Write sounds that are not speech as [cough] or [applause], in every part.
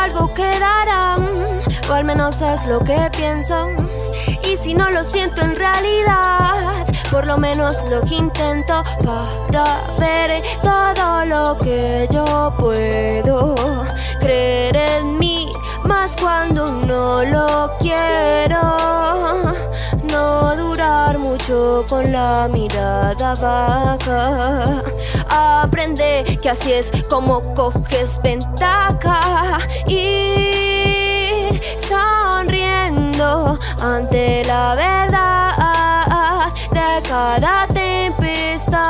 algo quedará, o al menos es lo que pienso. Y si no lo siento en realidad, por lo menos lo que intento para ver todo lo que yo puedo creer en mí, más cuando no lo quiero. No durar mucho con la mirada baja. Aprende que así es como coges ventaja. Ir sonriendo ante la verdad de cada tempestad.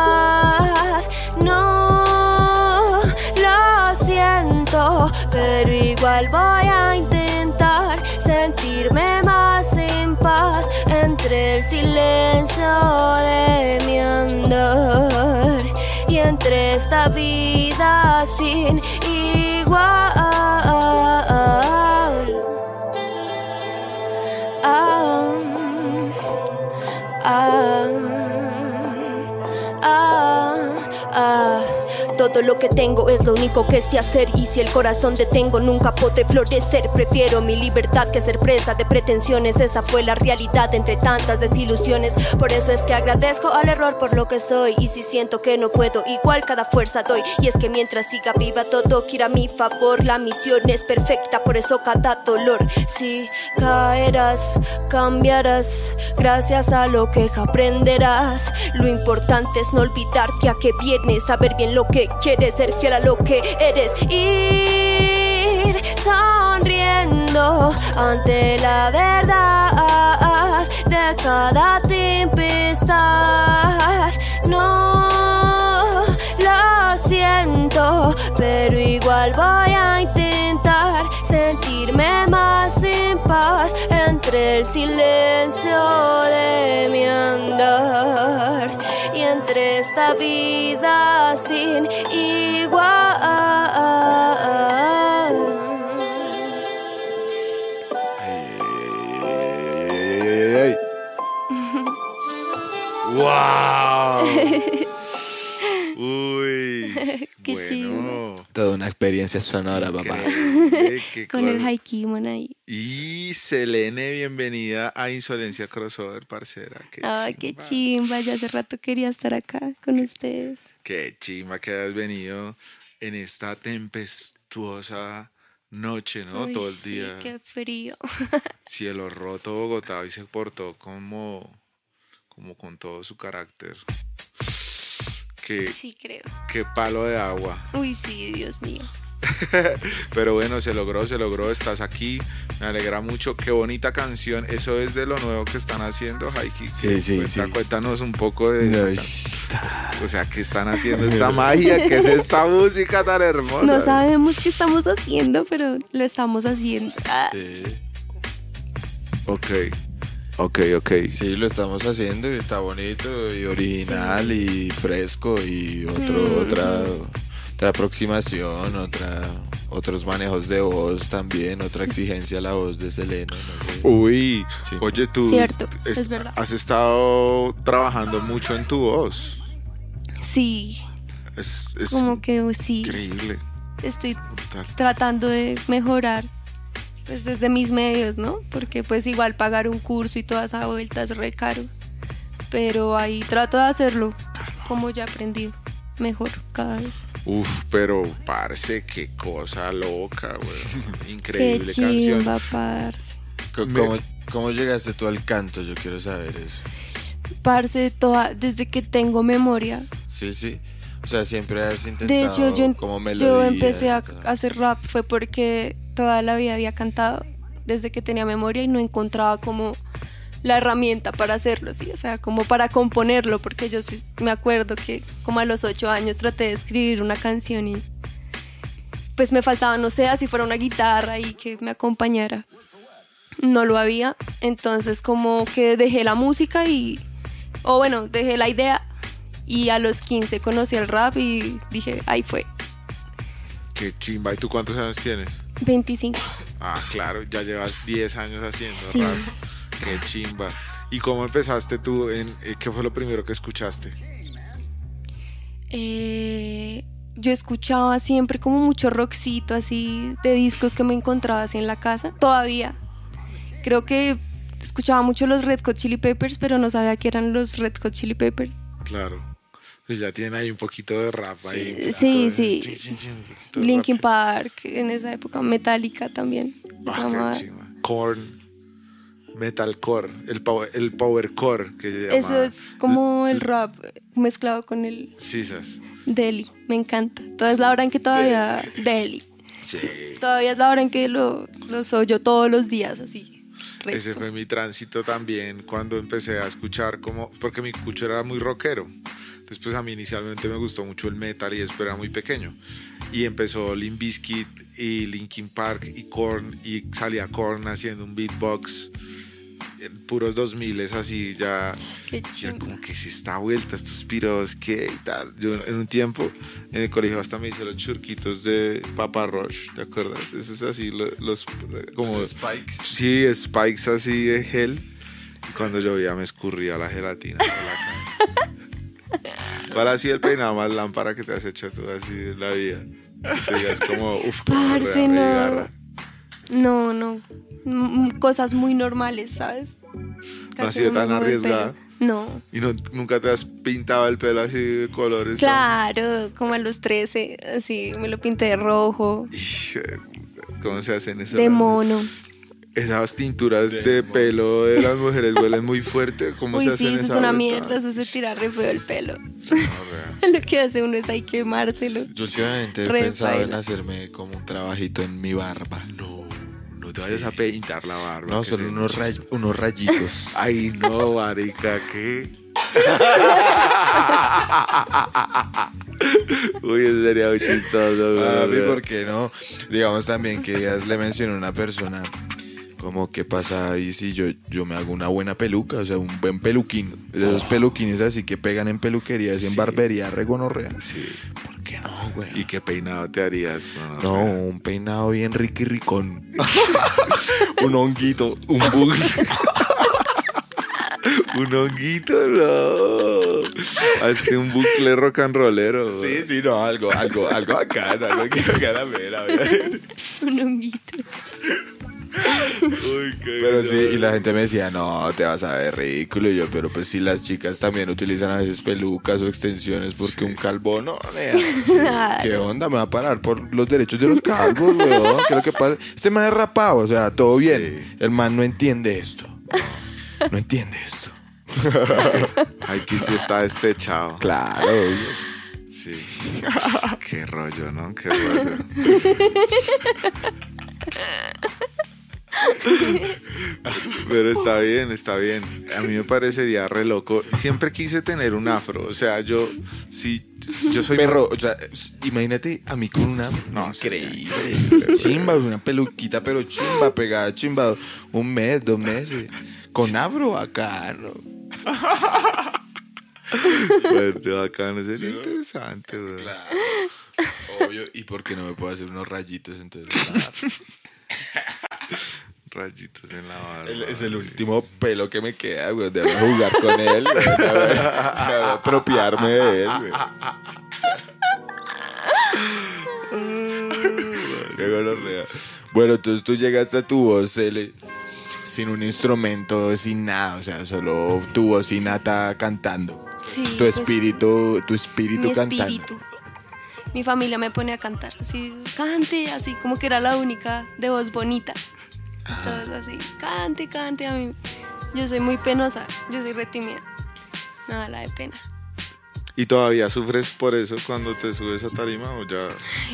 No lo siento, pero igual voy a intentar sentirme más en paz entre el silencio de mi andar entre esta vida sin igual. Todo lo que tengo es lo único que sé hacer y si el corazón detengo nunca podré florecer. Prefiero mi libertad que ser presa de pretensiones. Esa fue la realidad entre tantas desilusiones. Por eso es que agradezco al error por lo que soy y si siento que no puedo igual cada fuerza doy. Y es que mientras siga viva todo quiera a mi favor. La misión es perfecta, por eso cada dolor. Si caerás, cambiarás. Gracias a lo que aprenderás. Lo importante es no olvidarte a qué vienes, saber bien lo que quieres, ser fiel a lo que eres. Ir sonriendo ante la verdad de cada tempestad. No lo siento, pero igual voy a intentar sentirme más paz entre el silencio de mi andar y entre esta vida sin igual. ¡Wow! [laughs] Toda una experiencia sonora, papá. [laughs] Con el. Haikimon ahí. Y Selene, bienvenida a Insolencia Crossover, parcera. Qué Ay, qué chimba. Ya hace rato quería estar acá con ustedes. Qué chimba que has venido en esta tempestuosa noche, ¿no? Uy, Todo el sí, día. qué frío. [laughs] Cielo roto Bogotá y se portó como, como con todo su carácter. Sí, creo. qué palo de agua. Uy, sí, Dios mío. [laughs] Pero bueno, se logró, se logró, estás aquí. Me alegra mucho. Qué bonita canción. Eso es de lo nuevo que están haciendo, Haiki. Sí, sí, Cuenta- sí. Cuéntanos un poco de No, O sea, ¿qué están haciendo [laughs] esta magia? ¿Qué es esta [laughs] música tan hermosa? No sabemos qué estamos haciendo, pero lo estamos haciendo. Ah, Sí, Ok, ok, ok. sí, lo estamos haciendo y está bonito y original y fresco y otro, Mm. otra, otra aproximación, otra, otros manejos de voz también, otra exigencia a la voz de Selena, no sé. Uy, Sí. oye tú. Cierto, es- es verdad. Has estado trabajando mucho en tu voz. sí, Es, es como que sí. increíble. Estoy tratando de mejorar pues desde mis medios, ¿no? Porque pues igual pagar un curso y toda esa vuelta es re caro. Pero ahí trato de hacerlo como ya aprendí mejor cada vez. Uf, pero parce, qué cosa loca, weón. [laughs] Qué Increíble canción. chimba, parce. Co- Me- ¿Cómo, cómo llegaste tú al canto? Yo quiero saber eso. Parce, toda, desde que tengo memoria. Sí, sí. O sea, siempre has intentado De hecho, yo, como yo melodía empecé a hacer rap fue porque toda la vida había cantado desde que tenía memoria y no encontraba como la herramienta para hacerlo, sí, o sea, como para componerlo, porque yo sí me acuerdo que como a los ocho años traté de escribir una canción y pues me faltaba, no sé, si fuera una guitarra y que me acompañara. No lo había, entonces como que dejé la música y, o bueno, dejé la idea y a los 15 conocí el rap y dije, ahí fue, Qué chimba. ¿Y tú cuántos años tienes? 25. Ah, claro, ya llevas 10 años haciendo Sí. rap. Qué chimba. ¿Y cómo empezaste tú? En, eh, ¿Qué fue lo primero que escuchaste? Eh, yo escuchaba siempre como mucho rockcito así de discos que me encontraba así en la casa. Todavía. Creo que escuchaba mucho los Red Hot Chili Peppers, pero no sabía que eran los Red Hot Chili Peppers. Claro. Pues ya tienen ahí un poquito de rap ahí. Sí, sí. Linkin Park en esa época, Metallica también. Ah, Korn. Metalcore, el power, el powercore que se llama. Eso es como el rap mezclado con el Sisas. Deli, me encanta. Toda es la hora en que todavía Deli. Sí. Todavía es la hora en que lo, lo soy yo todos los días así. Ese fue mi tránsito también cuando empecé a escuchar como porque mi cucho era muy rockero. Después a mí inicialmente me gustó mucho el metal y eso era muy pequeño. Y empezó Limp Bizkit y Linkin Park y Korn y salía Korn haciendo un beatbox puros 2000 es así ya, ya como que si está vuelta estos piros que y tal yo en un tiempo en el colegio hasta me hice los churquitos de Papa Roche ¿te acuerdas? eso es así los, como spikes. Sí spikes así de gel. Y cuando llovía me escurría la gelatina [laughs] ¿cuál ha sido el peinado más lámpara que te has hecho tú así la vida? te digas como uff no, no. cosas muy normales, ¿sabes? no ha sido tan arriesgada. No. ¿Y no, nunca te has pintado el pelo así de colores? Claro, como a los 13, así me lo pinté de rojo. ¿Cómo se hacen eso? De mono. Esas tinturas de, pelo de las mujeres huelen muy fuerte. ¿Cómo Uy, se hacen sí, eso es una mierda, eso se tira re feo el pelo. [laughs] Lo que hace uno es hay quemárselo. Yo últimamente he pensado en hacerme como un trabajito en mi barba. No no te vayas a pintar la barba. No, son unos, unos rayitos. [laughs] Ay, no, marica, ¿qué? [laughs] Uy, eso sería muy chistoso. A mí, ¿por qué no? Digamos también que ya le mencioné a una persona como qué pasa ahí si yo, yo me hago una buena peluca, o sea, un buen peluquín. De esos peluquines así que pegan en peluquerías y en barbería regonorrea. Sí. ¿Por qué no, güey? ¿Y qué peinado te harías? no, un peinado bien rico y ricón. [laughs] un honguito, un bug. [laughs] un honguito, no. Hazte un bucle rock and rollero. Sí, sí, no, algo, algo, algo bacano, algo que ver, [laughs] Un honguito. Pero sí, y la gente me decía, no, te vas a ver ridículo. Y yo, pero pues si las chicas también utilizan a veces pelucas o extensiones porque un calvo no, [laughs] ¿qué onda? Me va a parar por los derechos de los calvos, weón. ¿Qué es lo que pasa? Este man es rapado, o sea, todo bien. El man no entiende esto. No, entiende esto. Aquí sí está chao Claro, Sí. Qué rollo, ¿no? Qué rollo. [laughs] [laughs] Pero está bien, está bien. A mí me parecería re loco. Siempre quise tener un afro. O sea, yo sí, yo soy perro. O sea, imagínate a mí con una no, increíble. chimba, una peluquita, pero chimba, pegada, chimba. Un mes, dos meses. Con afro bacano. Fuerte, bacano. Sería interesante, Claro. Obvio. ¿Y por qué no me puedo hacer unos rayitos entonces? Rayitos en la barba. es el último pelo que me queda, güey. De jugar con él. De apropiarme de él, güey. [laughs] [laughs] Qué Bueno, entonces tú llegaste a tu voz, L, sin un instrumento, sin nada. O sea, solo tu voz innata cantando. Sí, tu pues, espíritu, tu espíritu mi cantando. Espíritu mi familia me pone a cantar, así, cante, así como que era la única de voz bonita. Todos así, cante, cante. A mí, yo soy muy penosa, yo soy retimida. Nada, la de pena. ¿Y todavía sufres por eso cuando te subes a tarima o ya?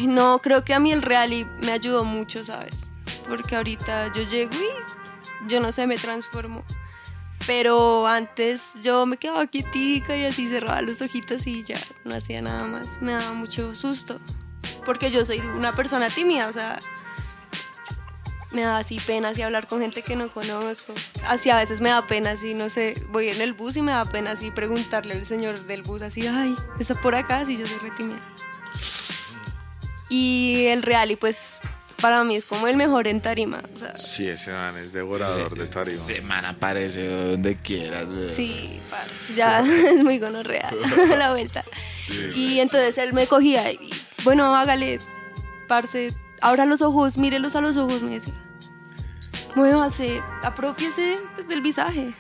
No, creo que a mí el reality me ayudó mucho, ¿sabes? Porque ahorita yo llego y yo no sé, me transformo. Pero antes yo me quedaba quietica y así cerraba los ojitos y ya no hacía nada más. Me daba mucho susto. Porque yo soy una persona tímida, o sea, me da así pena así hablar con gente que no conozco. Así a veces me da pena así, no sé, voy en el bus y me da pena así preguntarle al señor del bus así, ay, ¿está por acá? Si yo soy retimida. Y el real y pues para mí es como el mejor en tarima. O sí, ese man es devorador de tarima. Ese man aparece donde quieras, Sí, ya [laughs] es muy gonorrea [laughs] la vuelta. y entonces él me cogía y bueno, hágale, parce, abra los ojos, mírelos a los ojos, me decía. Muévase, apropiese pues, del visaje.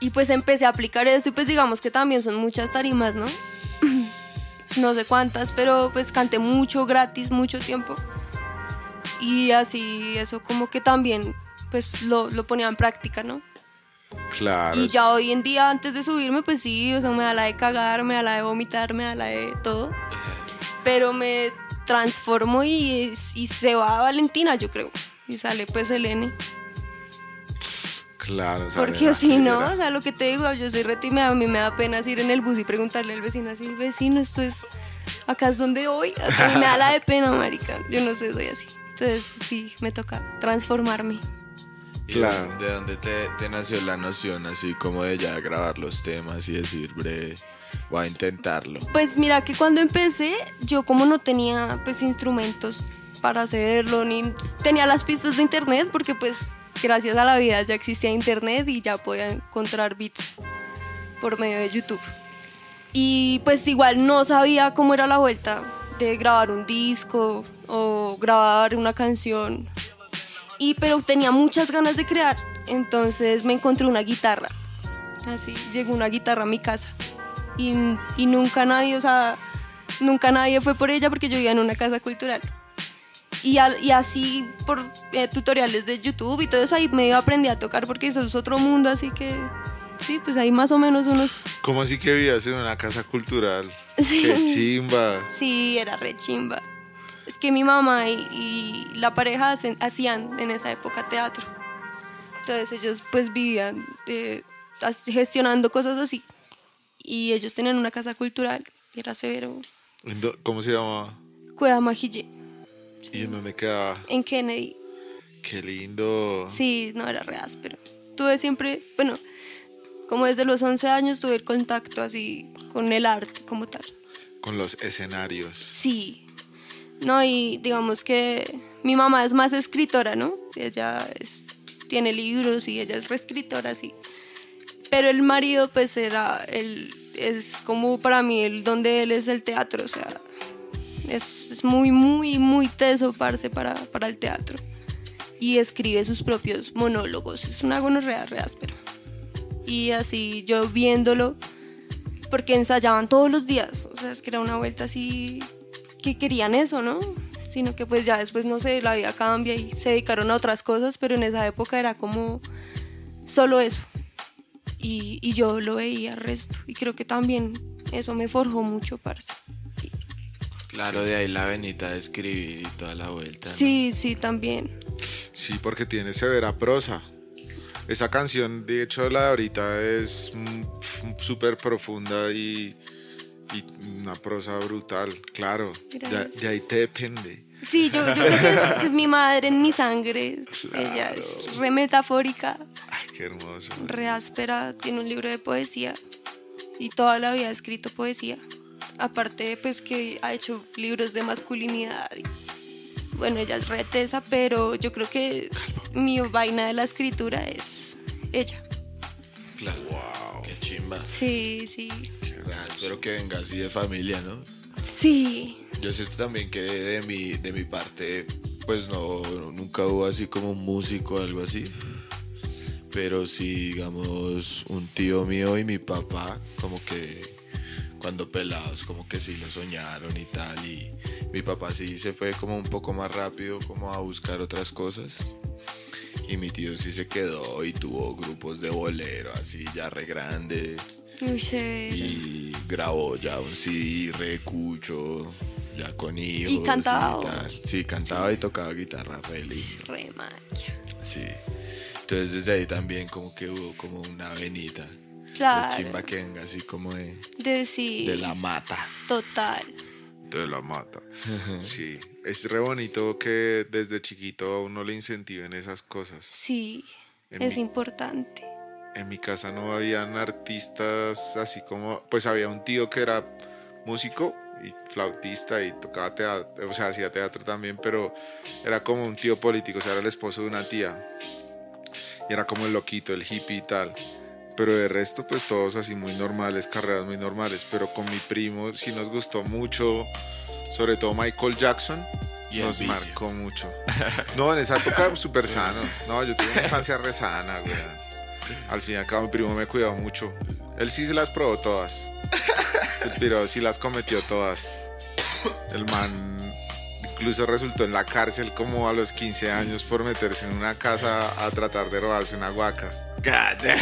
Y pues empecé a aplicar eso y pues digamos que también son muchas tarimas, ¿no? [clears throat] no sé cuántas, pero pues canté mucho, gratis, mucho tiempo. Y así eso como que también pues lo, lo ponía en práctica, ¿no? Claro. Y ya hoy en día, antes de subirme, pues sí, o sea, me da la de cagar, me da la de vomitar, me da la de todo. Pero me transformo y, y se va Valentina, yo creo. Y sale pues el N. Claro, sale Porque la si no, o sea, lo que te digo, yo soy retimada, a mí me da pena ir en el bus y preguntarle al vecino así, vecino, esto es, acá es donde voy, [laughs] a mí me da la de pena, marica, yo no sé, soy así. Entonces sí, me toca transformarme. ¿Y Claro. ¿De dónde te, te nació la noción así como de ya grabar los temas y decir, bre, voy a intentarlo? Pues mira que cuando empecé, yo como no tenía pues instrumentos para hacerlo, ni tenía las pistas de internet, porque pues gracias a la vida ya existía internet y ya podía encontrar beats por medio de YouTube. Y pues igual no sabía cómo era la vuelta de grabar un disco o grabar una canción. Y pero tenía muchas ganas de crear, entonces me encontré una guitarra. Así, llegó una guitarra a mi casa. Y, y nunca nadie, o sea, nunca nadie fue por ella porque yo vivía en una casa cultural. Y, al- y así por eh, tutoriales de YouTube y todo eso ahí medio aprendí a tocar porque eso es otro mundo, así que sí, pues ahí más o menos unos... ¿Cómo así que vivías en una casa cultural? [laughs] Qué chimba. Sí, era re chimba. Es que mi mamá y, y la pareja hacen- hacían en esa época teatro. Entonces ellos pues vivían eh, gestionando cosas así. Y ellos tenían una casa cultural, y era severo. ¿En dó- ¿Cómo se llamaba? Cueva Majille, ¿Y en dónde quedaba? en Kennedy. Qué lindo. Sí, no era re áspero. Tuve siempre, bueno, como desde los 11 años tuve el contacto así con el arte como tal. Con los escenarios. Sí. No, y digamos que mi mamá es más escritora, ¿no? Ella es, tiene libros y ella es reescritora, sí. Pero el marido, pues era, el, es como para mí, el donde él es el teatro, o sea, es, es muy, muy, muy teso, para, para el teatro. Y escribe sus propios monólogos, es una gonorrea re áspero. Y así yo viéndolo, porque ensayaban todos los días, o sea, es que era una vuelta así que querían eso, ¿no? Sino que pues ya después, no sé, la vida cambia y se dedicaron a otras cosas, pero en esa época era como solo eso. Y, y yo lo veía al resto, y creo que también eso me forjó mucho, parce. Claro, de ahí la venita de escribir y toda la vuelta. ¿no? Sí, sí, también. Sí, porque tiene severa prosa. Esa canción, de hecho, la de ahorita es mm, súper profunda y, y una prosa brutal, claro. De ahí te depende. Sí, yo, yo creo que es [laughs] mi madre en mi sangre. Ella es re metafórica, Ay, qué hermoso. re áspera, tiene un libro de poesía y toda la vida ha escrito poesía. Aparte, pues que ha hecho libros de masculinidad. y- bueno, ella es re tesa, pero yo creo que mi vaina de la escritura es ella. Claro. Wow. Qué chimba. Sí, sí. Ah, espero que venga así de familia, ¿no? Sí. Yo siento también que de mi, de mi parte, pues no, nunca hubo así como un músico o algo así. Pero sí, digamos, un tío mío y mi papá, como que cuando pelados, como que sí lo soñaron y tal. Y mi papá sí se fue como un poco más rápido, como a buscar otras cosas. Y mi tío sí se quedó y tuvo grupos de bolero, así ya re grande. Muy severo. Y grabó ya un CD re cucho, ya con hijos. Y cantaba. tal. Sí, cantaba y tocaba guitarra re lindo. Re magia. Sí. Entonces desde ahí también como que hubo como una venita. Claro. De chimba que venga así como de, De sí. de la mata. Total. De la mata. Sí, es re bonito que desde chiquito a uno le incentiven esas cosas. Sí. En Es mi- importante. En mi casa no habían artistas así como, pues había un tío que era músico y flautista y tocaba teatro, o sea, hacía teatro también, pero era como un tío político, o sea, era el esposo de una tía. Y era como el loquito, el hippie y tal. Pero de resto, pues todos así muy normales, carreras muy normales. Pero con mi primo sí nos gustó mucho, sobre todo Michael Jackson. Y nos vicio. marcó mucho. [laughs] No, en esa época súper sano. No, yo tuve una infancia re sana, güey. Al fin y al cabo mi primo me cuidó mucho. Él sí se las probó todas. [laughs] Se piró, sí las cometió todas. El man incluso resultó en la cárcel como a los 15 años por meterse en una casa a tratar de robarse una guaca. God damn.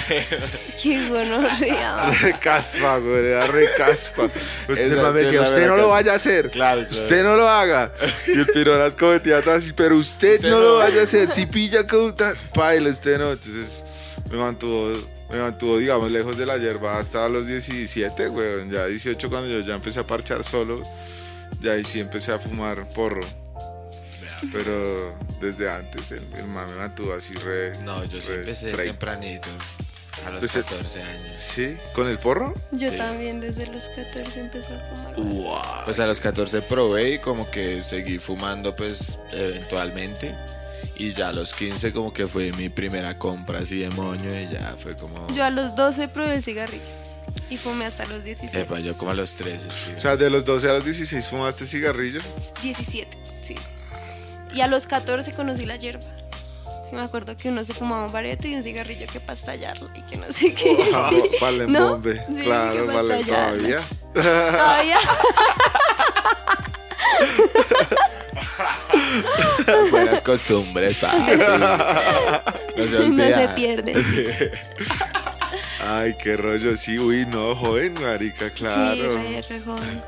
Qué gonorrea. [laughs] Re caspa, güey, era re caspa. Entonces [laughs] el Esa- man me decía, usted no lo vaya a hacer. Claro, claro. Usted no lo haga. [laughs] Y el piro las cometía todas así, pero usted, Usted no, no. lo vaya a hacer. Si pilla con tal, paila, usted no. Entonces me mantuvo, me mantuvo, digamos, lejos de la hierba hasta los 17, güey. Ya 18 cuando yo ya empecé a parchar solo. Ya ahí sí empecé a fumar porro. Pero desde antes el, el man me mantuvo así re. No, yo sí re empecé straight. tempranito. A los Empecé- 14 años. ¿Sí? ¿Con el porro? Yo Sí. también desde los 14 empecé a fumar. Wow. Pues a los 14 probé y como que seguí fumando pues eventualmente. Y ya a los 15 como que fue mi primera compra así de moño y ya fue como... Yo a los 12 probé el cigarrillo y fumé hasta los 16. Epa, yo como a los 13, sí. O sea, de los 12 a los 16 fumaste cigarrillo. 17, sí. Y a los 14 conocí la hierba. Y me acuerdo que uno se fumaba un bareto y un cigarrillo que para estallarlo y que no sé qué. Sí. Vale, ¿No? bombe. Sí, claro, vale, todavía. Todavía. [laughs] [laughs] [laughs] Buenas costumbres, papi. [laughs] No se no se pierde. Ay, qué rollo, sí, uy, no, joven, marica, claro. Sí, re, re joven.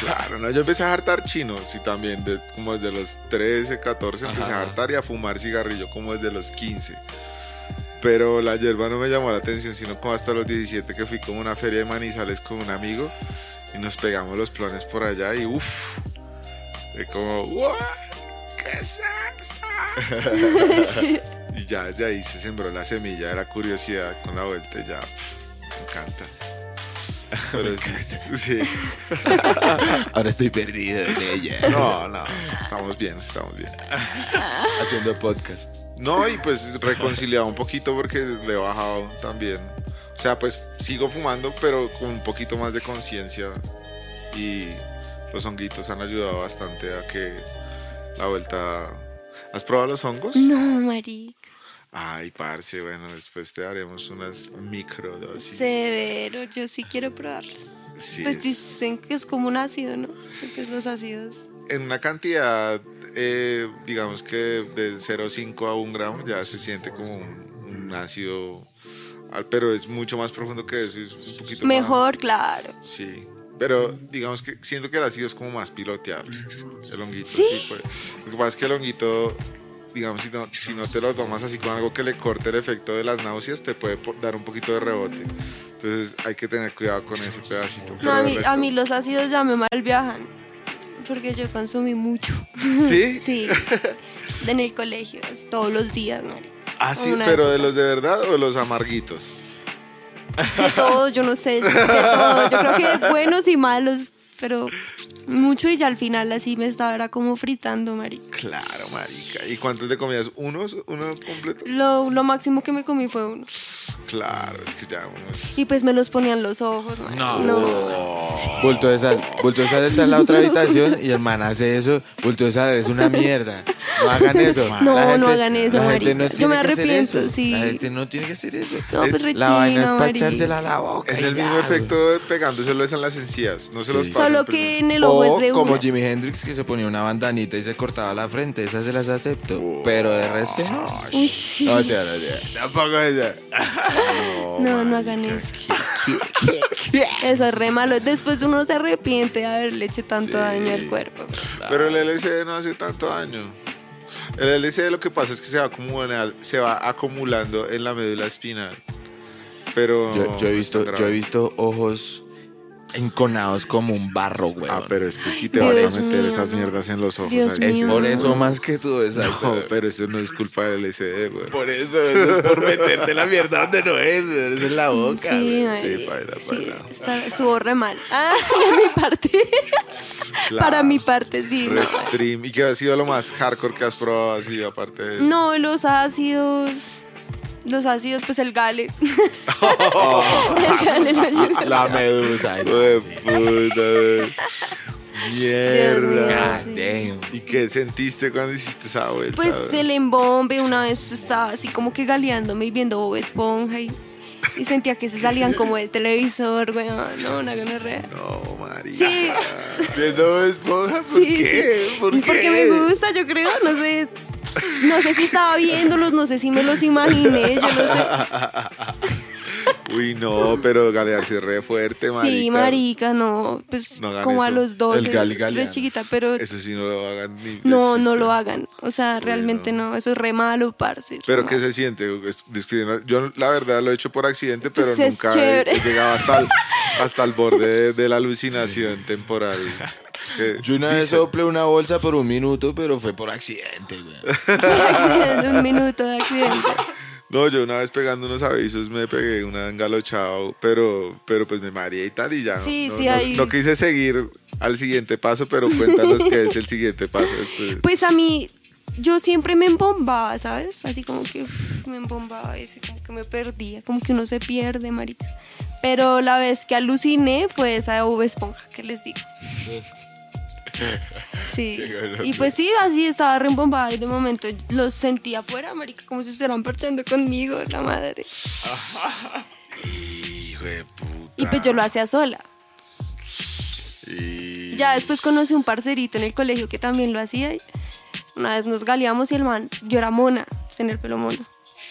Claro, no, yo empecé a hartar chino, sí, también, de- como desde los 13, 14 empecé Ajá. a hartar y a fumar cigarrillo como desde los 15. Pero la hierba no me llamó la atención, sino como hasta los 17 que fui como a una feria de manizales con un amigo y nos pegamos los planes por allá y uff, como, ¡What! ¡Qué sexta! [laughs] y ya desde ahí se sembró la semilla de la curiosidad con la vuelta y ya, me encanta. [laughs] Pero sí, sí. [laughs] Ahora estoy perdido en ella. No, no, estamos bien, estamos bien. Haciendo podcast. No, y pues reconciliado un poquito porque le he bajado también. O sea, pues sigo fumando, pero con un poquito más de conciencia. Y los honguitos han ayudado bastante a que la vuelta. ¿Has probado los hongos? No, marica. Ay, parce, bueno, después te daremos unas microdosis. Severo, yo sí quiero probarlos. Sí, Pues es- dicen que es como un ácido, ¿no? Que Pues los ácidos. en una cantidad, eh, digamos que de 0,5 a 1 gramo, ya se siente como un, un ácido, pero es mucho más profundo que eso, es un poquito más- Mejor, claro. Sí, pero digamos que siento que el ácido es como más piloteable. El honguito, ¿Sí? sí. pues. Lo que pasa es que el honguito, digamos, si no, si no te lo tomas así con algo que le corte el efecto de las náuseas, te puede dar un poquito de rebote. Entonces hay que tener cuidado con ese pedacito. No, a mí, resto- a mí los ácidos ya me mal viajan. Porque yo consumí mucho. ¿Sí? [laughs] Sí. En el colegio, todos los días, ¿no? Ah, sí, pero de los de verdad o de los amarguitos. De todos, yo no sé, de todos. Yo creo que buenos y malos, pero mucho y ya al final así me estaba era como fritando, marica. Claro, marica. ¿Y cuántos te comías? ¿Unos? ¿Uno completo? Lo, lo máximo que me comí fue uno. Claro, es que ya unos... Y pues me los ponían los ojos, marica. No. Bulto de sal. Bulto de sal está en la otra habitación y el man hace eso. Bulto de sal es una mierda. No hagan [laughs] eso. No, La no hagan eso, marica. no Yo me arrepiento, sí. La gente no tiene que hacer eso. No, pues La vaina es para echársela a la boca. Es el ya, mismo efecto pegándoselo es en las encías. No se Sí. los pasen Solo primero. que en el ojo O es de como. Jimi Hendrix que se ponía una bandanita y se cortaba la frente, esas se las acepto. Pero de resto no. Uy, No, tía, no, tía. Tampoco esa. no, no hagan eso. Eso es re malo. Después uno se arrepiente de haberle hecho tanto Sí. daño al cuerpo. Pero el LSD no hace tanto daño. El LSD lo que pasa es que se va, acumulando, se va acumulando en la médula espinal. Pero. Yo, yo he visto, yo he visto ojos enconados como un barro, güey. Ah, pero es que si te Dios vas a meter mío, esas no. mierdas en los ojos. Dios ahí Es sí. mío. por eso más que tú, No, exacto. pero eso no es culpa del LSD, güey. Por eso, eso es por meterte la mierda donde no es, güey. Es en la boca. Sí, güey. marica, baila, sí, baila. está- estuvo re mal. Ah, [laughs] de mi parte. Claro. Para mi parte, sí. No. ¿Y qué ha sido lo más hardcore que has probado así, aparte de eso? No, los ácidos Los ácidos, pues el gale. [laughs] Oh. el gale ayuda. La medusa. Hue puta. Mierda. God damn. ¿Y qué sentiste cuando hiciste esa vuelta? Pues el embombe, una vez estaba así como que galeándome y viendo Bob Esponja y, y sentía que se salían como del televisor, güey. No, una gonorrea. No, María. Sí. Viendo esponja, ¿por Sí, qué? sí. ¿Por qué? Porque me gusta, yo creo, no sé. No sé si estaba viéndolos, no sé si me los imaginé, yo no sé. [laughs] Uy, no, pero galearse es re fuerte, marica. Sí, marica, no, pues No como a los 12, El gali re chiquita, pero Eso sí no lo hagan ni no, no lo hagan. O sea, realmente no. eso es re malo, parce. Pero ¿qué malo. se siente? Yo la verdad lo he hecho por accidente, pero Pues es nunca he, llegado hasta el, [laughs] hasta el borde de, de la alucinación temporal. [laughs] Yo una vez soplé una bolsa por un minuto, pero fue por accidente, güey. Accidente, [laughs] un minuto de accidente. No, yo una vez pegando unos avisos me pegué una engalochado, pero, pero pues me mareé y tal y ya. no- Sí, no, sí, no- ahí- no quise seguir al siguiente paso, pero cuéntanos qué es el siguiente paso. después. Pues a mí, yo siempre me embombaba, ¿sabes? Así como que uf, me embombaba así como que me perdía, como que uno se pierde, marica. Pero la vez que aluciné fue esa de Bob Esponja que les digo. [laughs] Sí. Y pues sí, así estaba reembombada y de momento los sentía afuera, marica, como si estuvieran parchando conmigo, la madre. Hijo de puta. Y pues yo lo hacía sola. Y- Ya después conocí un parcerito en el colegio que también lo hacía. y Una vez nos galeamos y el man, yo era mona, tenía el pelo mono.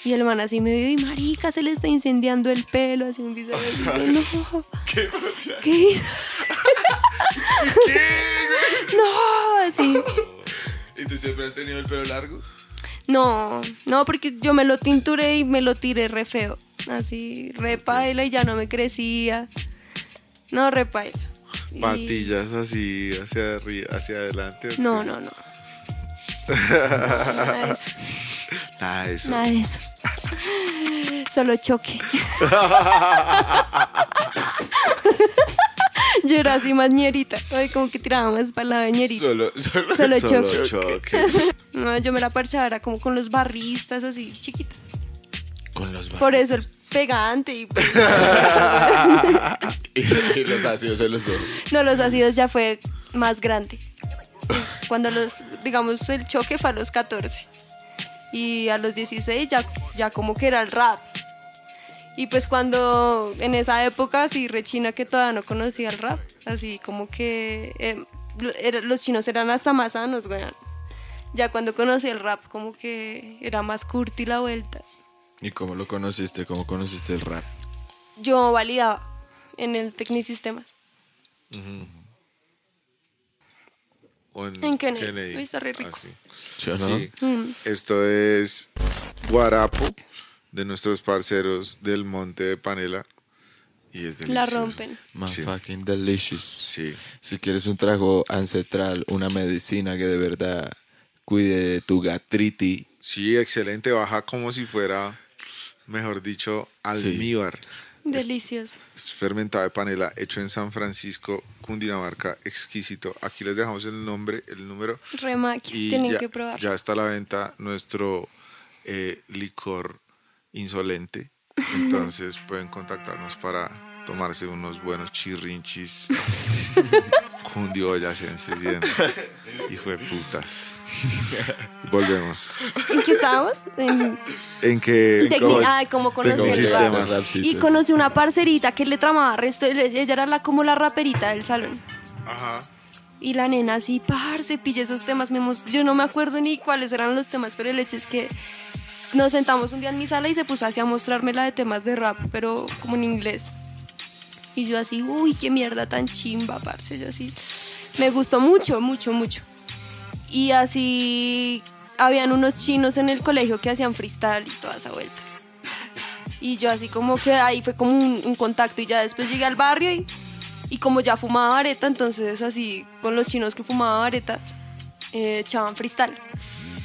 Y el man así me vio y marica, se le está incendiando el pelo, así un video. Yo, [laughs] no. ¿Qué hizo? No, así. ¿Y tú siempre has tenido el pelo largo? No, no, porque yo me lo tinturé y me lo tiré re feo. Así, re paila y ya no me crecía. No, re paila. Patillas así hacia arriba, hacia adelante. ¿o No, no, no. [laughs] Nada de eso. Nada de eso. Nada de eso. [laughs] Solo choque. [laughs] [laughs] Yo era así más ñerita. Ay, como que tiraba más para la ñerita. Solo, solo, Solo Solo choque. choque. [laughs] No, yo me la parchaba era como con los barristas así, chiquita. Con los Por eso el pegante y pues, y, [laughs] y los ácidos se los doy. no, los ácidos ya fue más grande. Cuando los, digamos, el choque fue a los 14. Y a los 16 ya, ya como que era el rap. Y pues cuando en esa época, sí, rechina que todavía no conocía el rap, así como que eh, era- los chinos eran hasta más sanos, weón. Ya cuando conocí el rap, como que era más curti la vuelta. ¿Y cómo lo conociste? ¿Cómo conociste el rap? Yo validaba en el Tecnisistemas. O en, En Kennedy. Uy, está re rico. Así. ¿Sí o no? Sí. Mm. Esto es Guarapo de nuestros parceros del Monte de Panela. Y es delicioso. La rompen. Man, Sí. fucking delicious. Sí. Si quieres un trago ancestral, una medicina que de verdad cuide de tu gastritis, Sí, excelente. Baja como si fuera, mejor dicho, almíbar. Delicioso. Es fermentado de panela hecho en San Francisco, Cundinamarca, exquisito. Aquí les dejamos el nombre, el número. Remaqui. Y Tienen ya, que probar. ya está a la venta nuestro eh, licor insolente. Entonces pueden contactarnos para tomarse unos buenos chirrinchis [laughs] cundiboyacenses bien. Hijo de putas. Volvemos. ¿En qué estábamos? En En que Tecni- Ay, cómo conocí el rap. Y conocí una parcerita que le tramaba resto. Ella era la, como la raperita del salón. Ajá. Y la nena así, parce, pille esos temas. me Yo no me acuerdo ni cuáles eran los temas, pero el hecho es que nos sentamos un día en mi sala y se puso así a mostrarme la de temas de rap, pero como en inglés. Y yo así, uy, qué mierda tan chimba, parce. Yo así, me gustó mucho, mucho, mucho. Y así, habían unos chinos en el colegio que hacían freestyle y toda esa vuelta. Y yo así como que ahí fue como un, contacto y ya después llegué al barrio y, y como ya fumaba vareta, entonces así con los chinos que fumaban vareta, eh, echaban freestyle.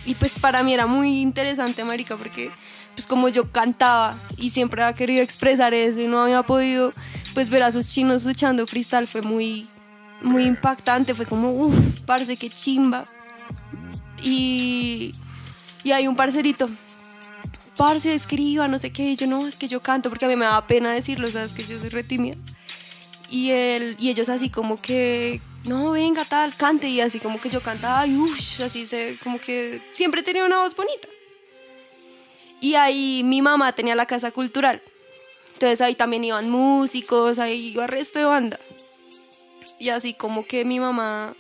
Y pues para mí era muy interesante, marica, porque pues como yo cantaba y siempre había querido expresar eso y no había podido, pues ver a esos chinos echando freestyle fue muy, muy impactante, fue como, uff, parce, qué chimba. Y, y hay un parcerito parce, escriba, no sé qué. Y yo, no, es que yo canto, porque a mí me da pena decirlo, sabes que yo soy retimida. Y, él, y ellos así como que, no, venga, tal, cante. Y así como que yo cantaba, y uff, así se, como que siempre tenía una voz bonita. Y ahí mi mamá tenía la casa cultural. Entonces ahí también iban músicos, ahí iba resto de banda. Y así como que mi mamá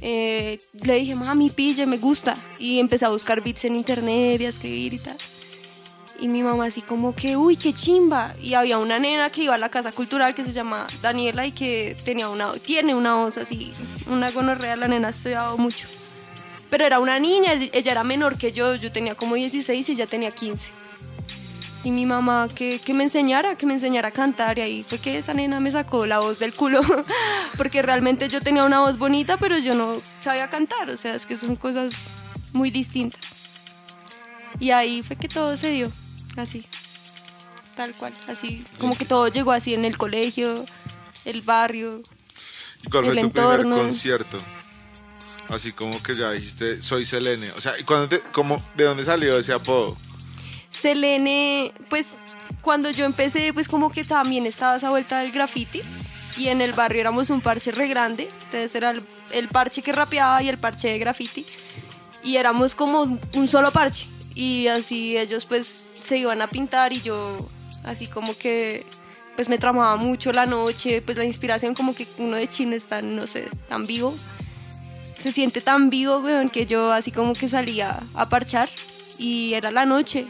eh, le dije, mami, pille, me gusta. Y empecé a buscar beats en internet y a escribir y tal. Y mi mamá así como que, uy, qué chimba. Y había una nena que iba a la casa cultural que se llama Daniela y que tenía una, tiene una voz así, una gonorrea, la nena ha estudiado mucho. Pero era una niña, ella era menor que yo, yo tenía como 16 y ella tenía 15 y mi mamá que, que, me enseñara, que me enseñara a cantar y ahí fue que esa nena me sacó la voz del culo, [laughs] porque realmente yo tenía una voz bonita, pero yo no sabía cantar, o sea, es que son cosas muy distintas. Y ahí fue que todo se dio, así, tal cual, así, como que todo llegó así en el colegio, el barrio, ¿Y cuál fue tu primer concierto? Así como que ya dijiste, soy Selene, o sea, ¿y cuando te, ¿de dónde salió ese apodo? Selene, pues cuando yo empecé, pues como que también estaba esa vuelta del graffiti y en el barrio éramos un parche re grande, entonces era el, parche que rapeaba y el parche de graffiti y éramos como un solo parche y así ellos pues se iban a pintar y yo así como que pues me tramaba mucho la noche, pues la inspiración como que uno de chino está, no sé, tan vivo, se siente tan vivo, weón, que yo así como que salía a parchar y era la noche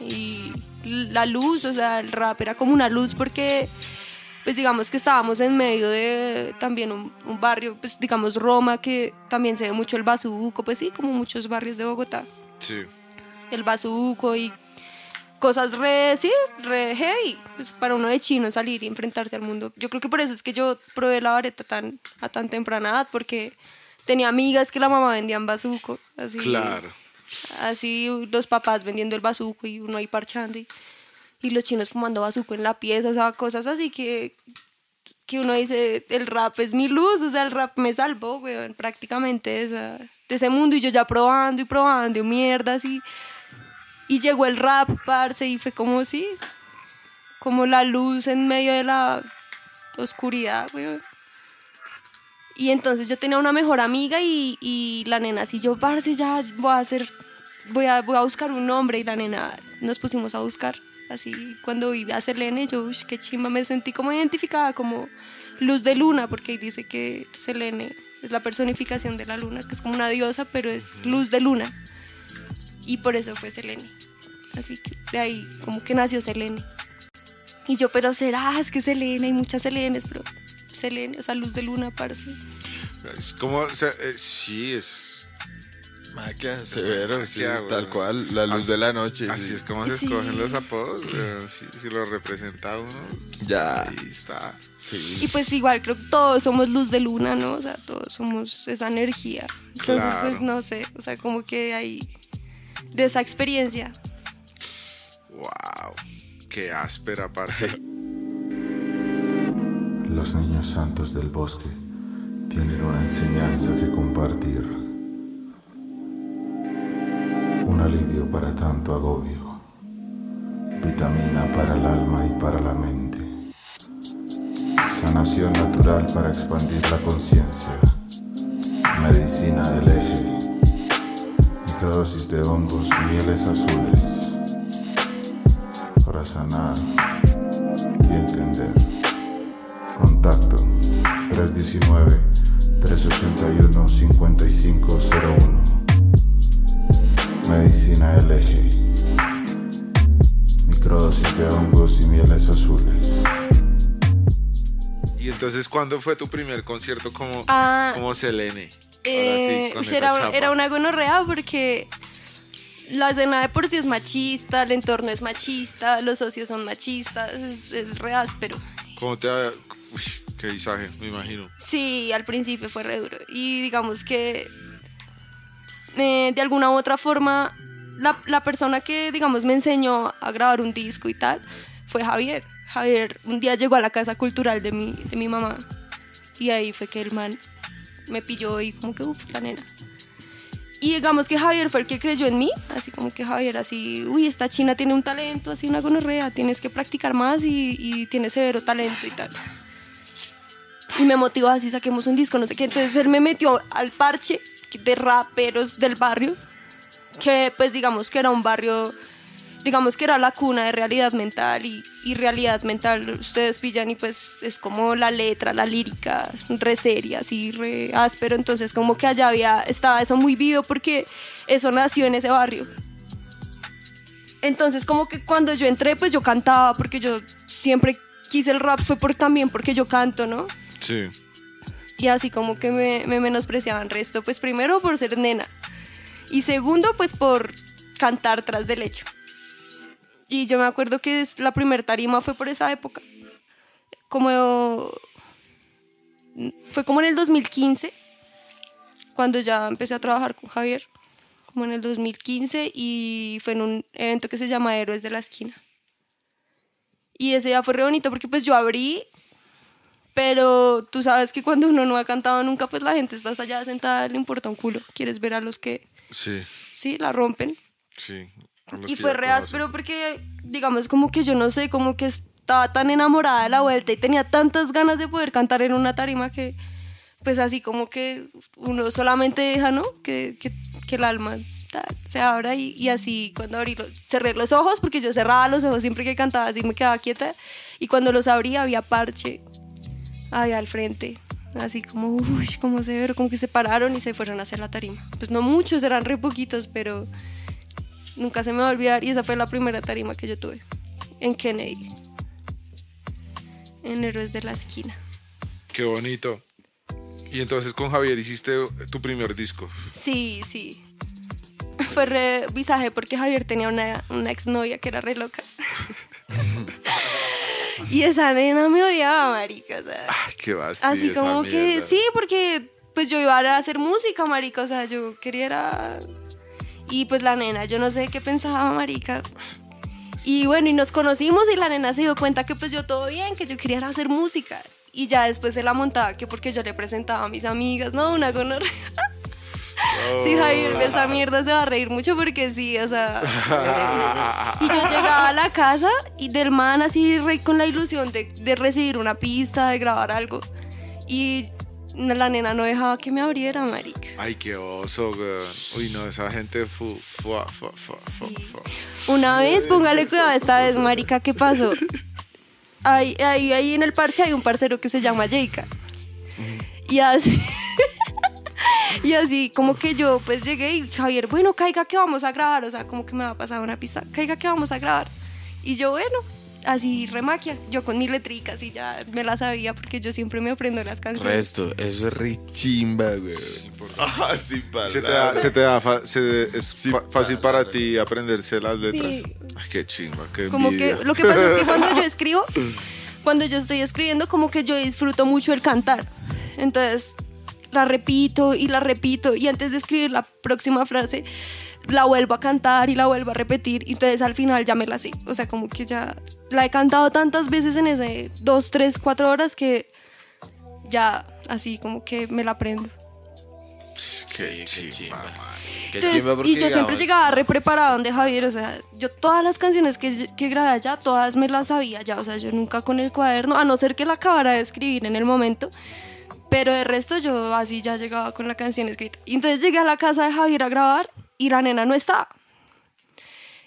y la luz, o sea, el rap era como una luz porque pues digamos que estábamos en medio de también un, barrio, pues digamos Roma, que también se ve mucho el bazuco, pues sí, como muchos barrios de Bogotá. Sí. El bazuco y cosas re, sí, re heavy, pues para uno de chino salir y enfrentarse al mundo. Yo creo que por eso es que yo probé la vareta tan, a tan temprana edad, porque tenía amigas que la mamá vendían bazuco, así. Claro así los papás vendiendo el bazuco y uno ahí parchando y, y los chinos fumando bazuco en la pieza, o sea, cosas así que, que uno dice, el rap es mi luz, o sea, el rap me salvó, weón, prácticamente de, de ese mundo y yo ya probando y probando, y mierdas y, y llegó el rap, parce, y fue como sí, como la luz en medio de la oscuridad. Y entonces yo tenía una mejor amiga y, y la nena así, yo, parce, ya voy a hacer voy a, voy a buscar un nombre y la nena nos pusimos a buscar. Así, cuando iba a hacer Selene, yo, uy, qué chimba, me sentí como identificada como luz de luna, porque dice que Selene es la personificación de la luna, que es como una diosa, pero es luz de luna. Y por eso fue Selene. Así que de ahí como que nació Selene. Y yo, pero será, es que Selene, hay muchas Selenes, pero Selene, o sea, luz de luna, parece. Es como, o sea, eh, sí, es Maquia, severo, sí, tal cual, la luz de la noche. Así es como se escogen los apodos, si, lo representa uno, ya ahí está. Sí. Y pues igual creo que todos somos luz de luna, ¿no? O sea, todos somos esa energía. Entonces, pues no sé, o sea, como que hay de esa experiencia. Wow, qué áspera parte. Los niños santos del bosque tienen una enseñanza que compartir. Un alivio para tanto agobio, vitamina para el alma y para la mente, sanación natural para expandir la conciencia, medicina del eje, microdosis de hongos y mieles azules, para sanar y entender. Contacto 319 381 5501 Medicina LG. Microdosis de hongos y mieles azules. ¿Y entonces cuándo fue tu primer concierto como, ah, como Selene? Eh, era, era, una gonorrea porque la escena de por sí es machista, el entorno es machista, los socios son machistas, es, es re áspero. ¿Cómo te Uy, qué visaje, me imagino. Sí, al principio fue re duro. Y digamos que eh, de alguna u otra forma, la, la, persona que, digamos, me enseñó a grabar un disco y tal, fue Javier. Javier un día llegó a la casa cultural de mi, de mi mamá y ahí fue que el man me pilló y como que, uff, la nena. Y digamos que Javier fue el que creyó en mí, así como que Javier así, uy, esta china tiene un talento, así una gonorrea, tienes que practicar más y, y tiene severo talento y tal. Y me motivó así, saquemos un disco, no sé qué. Entonces él me metió al parche de raperos del barrio, que pues digamos que era un barrio, digamos que era la cuna de realidad mental y, y realidad mental ustedes pillan y pues es como la letra, la lírica, re seria, así re áspero, entonces como que allá había, estaba eso muy vivo porque eso nació en ese barrio. Entonces como que cuando yo entré pues yo cantaba porque yo siempre quise el rap fue por también porque yo canto, ¿no? Sí. y así como que me, me menospreciaban resto, pues primero por ser nena y segundo pues por cantar tras del hecho. Y yo me acuerdo que es- la primera tarima fue por esa época, como fue como en el 2015 cuando ya empecé a trabajar con Javier, como en el 2015 y fue en un evento que se llama Héroes de la Esquina. Y ese día fue re bonito porque pues yo abrí pero tú sabes que cuando uno no ha cantado nunca, pues la gente está allá sentada, le importa un culo. Quieres ver a los que, Sí, sí, la rompen. sí. Y fue re áspero porque, digamos, como que yo no sé, como que estaba tan enamorada de la vuelta y tenía tantas ganas de poder cantar en una tarima que, pues así como que uno solamente deja, ¿no? Que, que, que el alma se abra y, y así cuando abrí los, cerré los ojos, porque yo cerraba los ojos siempre que cantaba, así me quedaba quieta, y cuando los abría había parche, había al frente. Así como, uy, como severo, como que se pararon y se fueron a hacer la tarima. Pues no muchos, eran re poquitos, pero Nunca se me va a olvidar y esa fue la primera tarima que yo tuve en Kennedy. En Héroes de la Esquina. Qué bonito. Y entonces con Javier hiciste tu primer disco. Sí, sí. Fue re visaje porque Javier tenía una, una exnovia que era re loca. [laughs] y esa nena me odiaba, marica. O sea, Ay, qué bastante. así como que sí, porque pues yo iba a hacer música, marica. O sea, yo quería era... Y pues la nena, yo no sé qué pensaba, marica. Y bueno, y nos conocimos y la nena se dio cuenta que pues yo todo bien, que yo quería hacer música. Y ya después se la montaba que porque yo le presentaba a mis amigas, ¿no? Una gonorrea. [laughs] Sí, Javier, de esa mierda se va a reír mucho porque sí, o sea. [laughs] Y yo llegaba a la casa y del man así re- con la ilusión de, de recibir una pista, de grabar algo. Y la nena no dejaba que me abriera, marica. Ay, qué oso, güey. Uy, no, esa gente fu, fu, fu, fu, fu, fu. Una vez, póngale cuidado esta vez, marica, ¿qué pasó? Ahí, ahí, ahí en el parche hay un parcero que se llama Jayka. Y así... [laughs] y así como que yo pues llegué y Javier, bueno, caiga que vamos a grabar. O sea, como que me va a pasar una pista. Caiga que vamos a grabar. Y yo, bueno, así remaquia. Yo con mis letricas y ya me la sabía porque yo siempre me aprendo las canciones. Resto, eso es re chimba, güey. [laughs] Ah, sin Se te da, se te da fa- se- es Sí, fa- fácil para ti aprenderse las letras. Sí. Ay, qué chimba, qué Como que lo que pasa es que cuando yo [laughs] escribo, cuando yo estoy escribiendo, como que yo disfruto mucho el cantar. Entonces, la repito y la repito y antes de escribir la próxima frase, la vuelvo a cantar y la vuelvo a repetir. Y entonces al final ya me la sé. O sea, como que ya la he cantado tantas veces en ese dos, tres, cuatro horas que ya así como que me la aprendo. Qué chimba. Qué Entonces, chimba porque, y yo siempre llegaba re preparada donde Javier, o sea, yo todas las canciones que, que grabé allá, todas me las sabía ya, o sea, yo nunca con el cuaderno, a no ser que la acabara de escribir en el momento, pero de resto yo así ya llegaba con la canción escrita. Y entonces llegué a la casa de Javier a grabar y la nena no estaba.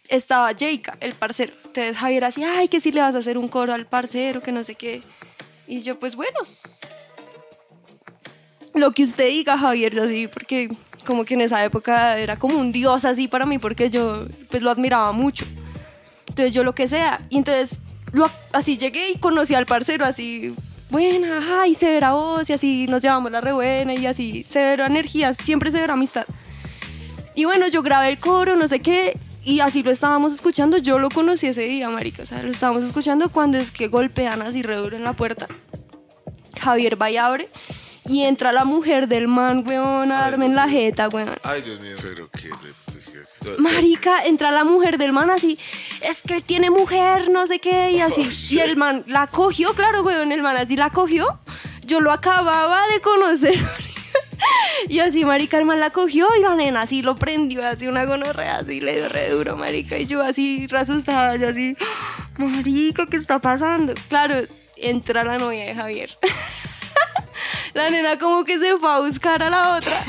Estaba Jayka, el parcero. Entonces Javier así, ay, que si le vas a hacer un coro al parcero, que no sé qué. Y yo, pues bueno, lo que usted diga, Javier, así, porque como que en esa época era como un dios así para mí, porque yo pues lo admiraba mucho. Entonces yo lo que sea. Y entonces lo- así llegué y conocí al parcero así, buena, ajá, y severa voz, y así nos llevamos la re buena, y así, severa energía, siempre severa amistad. Y bueno, yo grabé el coro, no sé qué, y así lo estábamos escuchando, yo lo conocí ese día, marica, o sea, lo estábamos escuchando cuando es que golpean así re duro en la puerta. Javier va y abre, y entra la mujer del man, weón, a darme en la jeta, weón. Ay, Dios mío. Pero qué le- Marica, entra la mujer del man así, es que él tiene mujer, no sé qué, y así. y el man la cogió, claro, weón, el man así la cogió. Yo lo acababa de conocer. [laughs] [laughs] Y así, marica, el man la cogió y la nena así lo prendió, así una gonorrea, así le dio re duro, marica. Y yo así, re asustada, yo así, [gasps] marica, ¿qué está pasando? Claro, entra la novia de Javier. [laughs] la nena como que se fue a buscar a la otra.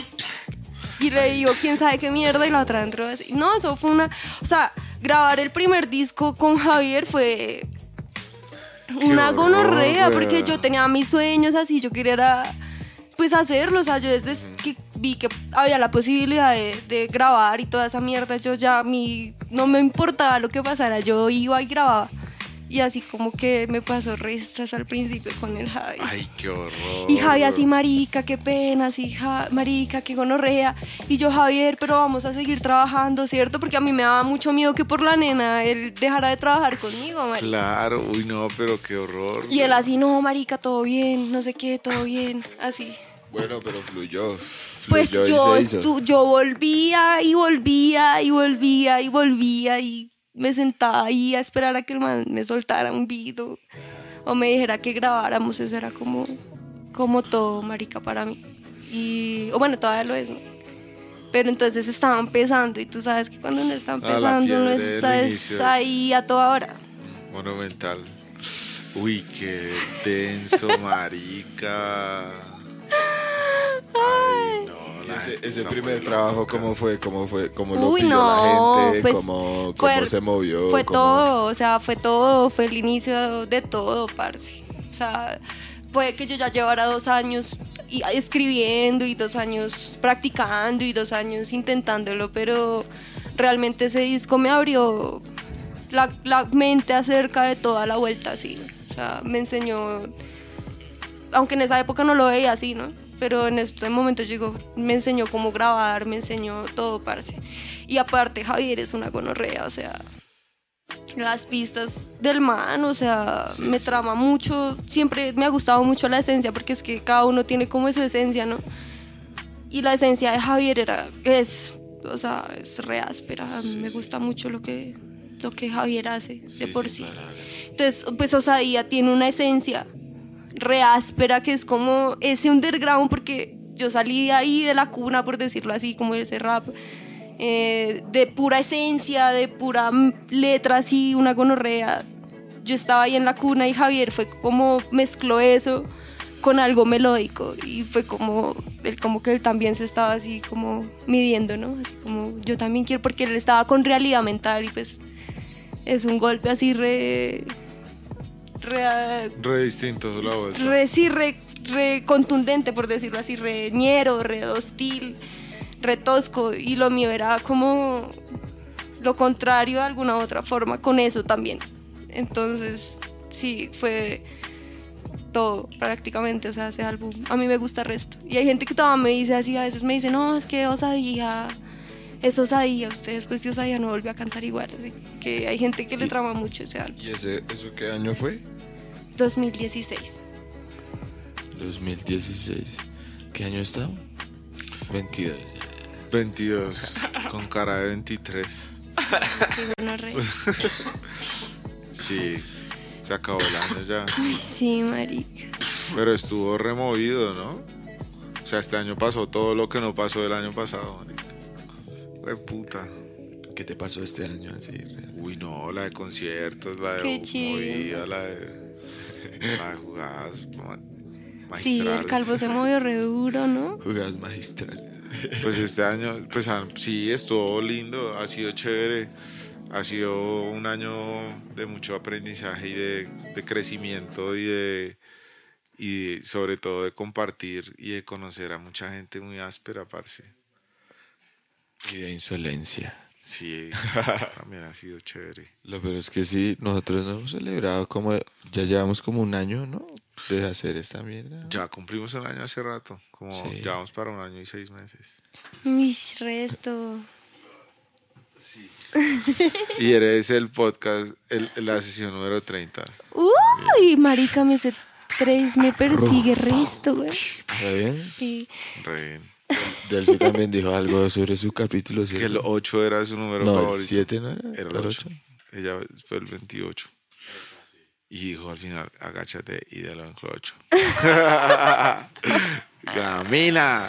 Y le digo, quién sabe qué mierda, y la otra entró así. No, eso fue una. O sea, grabar el primer disco con Javier fue una gonorrea, porque yo tenía mis sueños así, yo quería era, pues hacerlo, o sea, yo desde que vi que había la posibilidad de, de grabar y toda esa mierda, yo ya mí no me importaba lo que pasara, yo iba y grababa. Y así como que me pasó restas al principio con el Javi. Ay, qué horror. Y Javi así, marica, qué pena, así, ja- marica, qué gonorrea. Y yo, Javier, pero vamos a seguir trabajando, ¿cierto? Porque a mí me daba mucho miedo que por la nena él dejara de trabajar conmigo, marica. Claro, uy, no, pero qué horror. Y él así, no, marica, todo bien, no sé qué, todo bien, así. Bueno, pero fluyó. Pues fluyó yo, estu- yo volvía y volvía y volvía y volvía y me sentaba ahí a esperar a que el man me soltara un video o me dijera que grabáramos. Eso era como, como todo, marica, para mí. Y, o bueno, todavía lo es, ¿no? Pero entonces estaba empezando y tú sabes que cuando uno está Ah, empezando uno está es ahí a toda hora. Monumental. Uy, qué denso, [laughs] marica. Ese, primer muy trabajo. ¿cómo fue? ¿Cómo fue? ¿Cómo lo Uy, no, la gente? pues, ¿Cómo, fue- cómo se movió? Fue ¿Cómo- todo, o sea, fue todo, fue el inicio de todo, parce. O sea, fue que yo ya llevara dos años y- escribiendo y dos años practicando y dos años intentándolo, pero realmente ese disco me abrió la, la mente acerca de toda la vuelta, así. O sea, me enseñó, aunque en esa época no lo veía así, ¿no? Pero en este momento llegó, me enseñó cómo grabar, me enseñó todo, parce. Y aparte, Javier es una gonorrea, o sea, las pistas del man, o sea, me trama mucho. Siempre me ha gustado mucho la esencia, porque es que cada uno tiene como su esencia, ¿no? Y la esencia de Javier era, es, o sea, es re áspera. A mí me gusta mucho lo que, lo que Javier hace de por sí. Entonces, pues Osadía tiene una esencia re áspera que es como ese underground, porque yo salí de ahí de la cuna, por decirlo así, como ese rap, eh, de pura esencia, de pura letra, así, una gonorrea. Yo estaba ahí en la cuna y Javier fue como mezcló eso con algo melódico y fue como él como que él también se estaba así como midiendo, ¿no? Como yo también quiero porque él estaba con realidad mental y pues es un golpe así re re, Re distinto la voz. re, sí, re, re contundente, por decirlo así, re ñero, re hostil, re tosco. Y lo mío era como lo contrario de alguna otra forma, con eso también. Entonces, sí, fue todo prácticamente, o sea, ese álbum. A mí me gusta el resto. Y hay gente que todavía me dice así, a veces me dice, no, es que osadía, es osadía. Usted después de osadía no volvió a cantar igual. Así que hay gente que le trama mucho ese álbum. ¿Y ese, eso qué año fue? 2016. 2016. ¿Qué año estamos? 22. 22, con cara de 23. Qué bueno, re. [laughs] Sí, se acabó el año ya. Uy, sí, marica. Pero estuvo removido, ¿no? O sea, este año pasó todo lo que no pasó el año pasado, marica. Puta. ¿Qué te pasó este año así? Uy, no, la de conciertos, la de movida, la de, la de jugadas Sí, el calvo se movió re duro, ¿no? [laughs] Jugadas magistrales. Pues este año, pues ah, sí, estuvo lindo, ha sido chévere, ha sido un año de mucho aprendizaje y de, de crecimiento y de y sobre todo de compartir y de conocer a mucha gente muy áspera, parce. Y de insolencia. Sí, [laughs] también ha sido chévere. Lo peor es que sí, nosotros no hemos celebrado como, ya llevamos como un año, ¿no? De hacer esta mierda. Ya cumplimos un año hace rato, como Sí. ya vamos para un año y seis meses. Uy, resto. [laughs] Y eres el podcast, el, la sesión número 30. Uy, marica, me ese tres me persigue resto, güey. ¿Está bien? Sí. Re bien. Delphi también dijo algo sobre su capítulo, Que el ¿cierto? 8 era su número No, el favorito. 7 no era. Era el 8. Ella fue el 28. Y dijo al final, agáchate y el 8. Camina.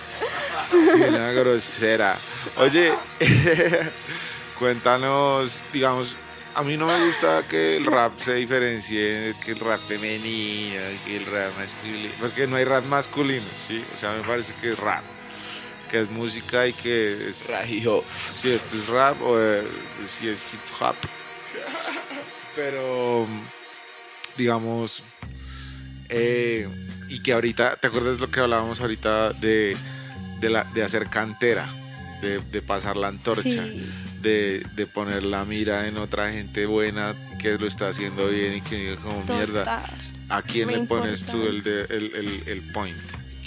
Sí, una grosera. Oye, [laughs] cuéntanos, digamos, a mí no me gusta que el rap se diferencie, que el rap femenino, que el rap masculino, porque no hay rap masculino, ¿sí? O sea, me parece que es rap, que es música y que es... Rajijo. Si esto es rap o eh, si es hip hop. Pero, digamos, eh, y que ahorita, ¿te acuerdas lo que hablábamos ahorita de, de, la, de hacer cantera? De, de pasar la antorcha, Sí. de, de poner la mira en otra gente buena que lo está haciendo bien y que diga como mierda. ¿A quién le pones tú el, de, el, el, el point?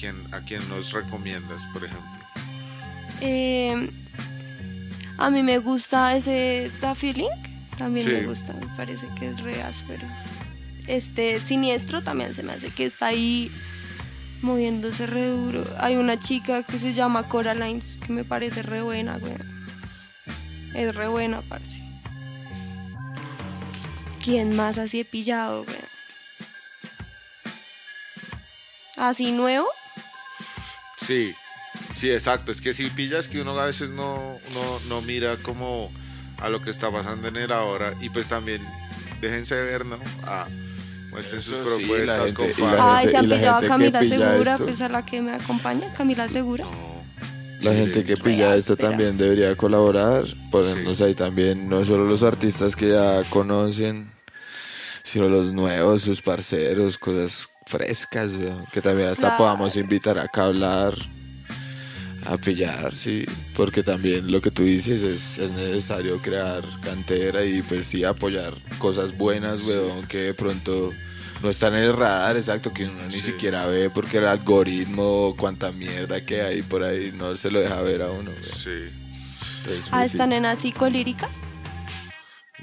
¿Quién, ¿A quién nos recomiendas, por ejemplo? Eh, a mí me gusta ese Da Feeling. También Sí. me gusta, me parece que es re áspero. Este Siniestro también se me hace que está ahí moviéndose re duro. Hay una chica que se llama Coraline que me parece re buena, güey. Es re buena, parce. ¿Quién más así he pillado, güey? ¿Así nuevo? Sí, sí, exacto. Es que si pillas que uno a veces no, no, no mira como a lo que está pasando en el ahora y pues también déjense ver, ¿no? Ah, muestren sus Eso sí, propuestas, la gente-. Ay, se han pillado a Camila Segura, esto. pues a la que me acompaña, Camila Segura. No. La gente que pilla esto también debería colaborar, ponernos ahí también, no solo los artistas que ya conocen, sino los nuevos, sus parceros, cosas frescas, que también hasta Claro. podamos invitar acá a hablar, a pillar, sí, porque también lo que tú dices es, es necesario crear cantera y pues sí apoyar cosas buenas, weón, que de pronto no están en el radar, exacto, que uno ni Sí. siquiera ve porque el algoritmo, cuánta mierda que hay por ahí, no se lo deja ver a uno. weón. Sí, Entonces, Ah, pues, sí. esta nena psicolírica.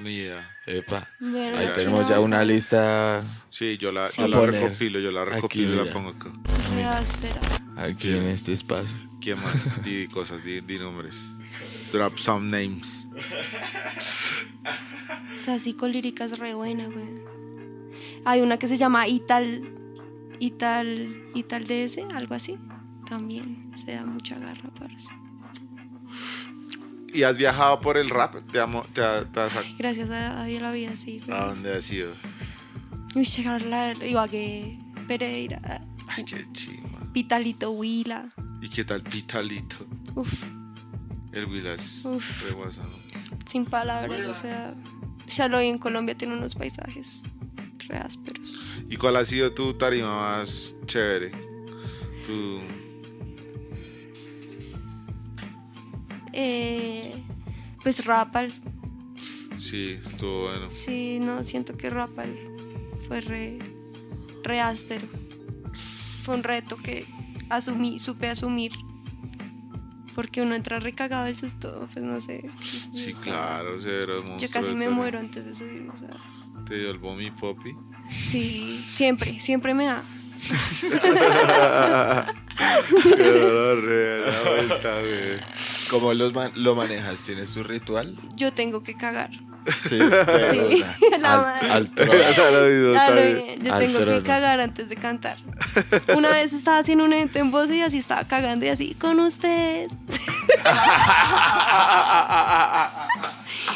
ni idea. Epa. Bueno, Ahí tenemos ya una lista Sí, yo la, Sí. yo la recopilo, yo la aquí, recopilo y la pongo acá. aquí en este espacio. ¿Quién más? [laughs] di cosas, di, di nombres. Drop some names. [laughs] O sea, psicolírica es re buena, güey. Hay una que se llama Ital. Ital. Ital DS, algo así. También se da mucha garra, parece. ¿Y has viajado por el rap? ¿Te, amo, te, ha- te has- Gracias a, a la vida, sí, güey. ¿A dónde has ido? Uy, llegar la Ibagué, Pereira, Ay, qué chima. Pitalito Huila. ¿Y qué tal Vitalito? Uf, El Willas Uf. re guasa, ¿no? sin palabras, o sea. Xaloy en Colombia tiene unos paisajes re ásperos. ¿Y cuál ha sido tu tarima más chévere? Tu... Eh, pues Rapal, Sí, estuvo bueno. sí, no, siento que Rapal fue re, re áspero. Fue un reto que asumí, supe asumir. Porque uno entra recagado del susto, pues no sé. Sí, O sea, claro, cero Yo casi me muero antes de subir, o sea. Te dio el Bomi Poppy. Sí, siempre, siempre me da. [laughs] la vuelta, güey. ¿Cómo los man- lo manejas? ¿Tienes tu ritual? Yo tengo que cagar. Sí. [laughs] Sí, [laughs] la al, madre. al trono. [laughs] Ah, Yo Al tengo que cagar antes de cantar. Una vez estaba haciendo un evento en voz y así estaba cagando y así, con ustedes.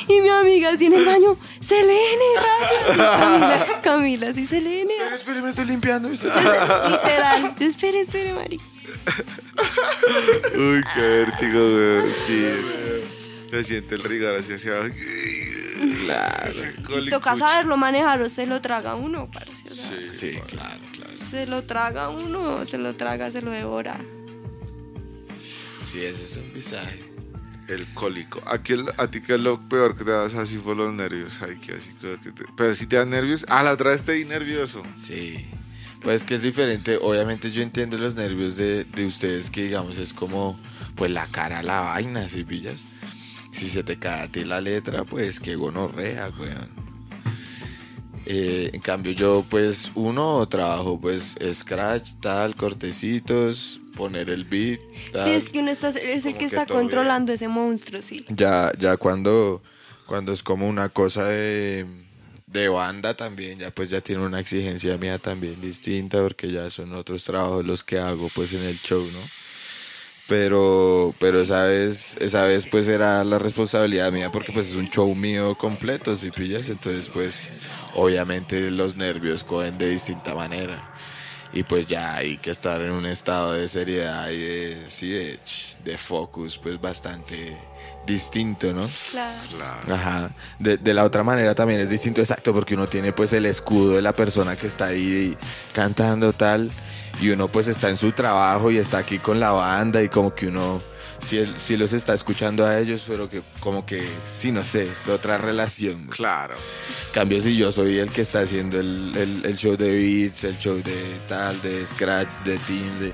y mi amiga así en el baño, Selene, rayos. Camila, Camila, sí, Selene. Espera, me estoy limpiando. Literal. Yo, espere, espere, Mari. Uy, qué vértigo, güey. Sí, es- se siente el rigor así hacia abajo. Claro. Y toca saberlo manejar o se lo traga uno, parece. o sea, Sí, Sí, claro, claro. Se lo traga uno, se lo traga, se lo devora. Sí, eso es un visaje. El cólico. Aquí el- a ti que es lo peor que te das así fue los nervios. Ay, que así que que te- Pero si te das nervios. Ah, la otra vez te di nervioso. Sí. Pues que es diferente. Obviamente yo entiendo los nervios de, de ustedes que digamos es como pues la cara a la vaina, si pillas. Si se te cae a ti la letra, pues qué gonorrea, weón. Eh, en cambio yo pues uno trabajo pues scratch, tal, cortecitos, poner el beat. tal. Sí, es que uno está, es el que que está controlando ese monstruo, sí. Ya, ya cuando, cuando es como una cosa de, de banda también, ya pues ya tiene una exigencia mía también distinta porque ya son otros trabajos los que hago pues en el show, ¿no? Pero, pero esa vez, esa vez pues era la responsabilidad mía porque pues es un show mío completo, si pillas. Entonces pues obviamente los nervios cogen de distinta manera. Y pues ya hay que estar en un estado de seriedad y de, sí, de, de focus pues bastante distinto, ¿no? Claro. Ajá. De, de la otra manera también es distinto, exacto, porque uno tiene pues el escudo de la persona que está ahí cantando tal, y uno pues está en su trabajo y está aquí con la banda y como que uno sí, él- sí los está escuchando a ellos, pero que como que, sí, no sé, es otra relación. Claro. Cambio si yo soy el que está haciendo el, el- el show de beats, el show de tal, de scratch, de team, de,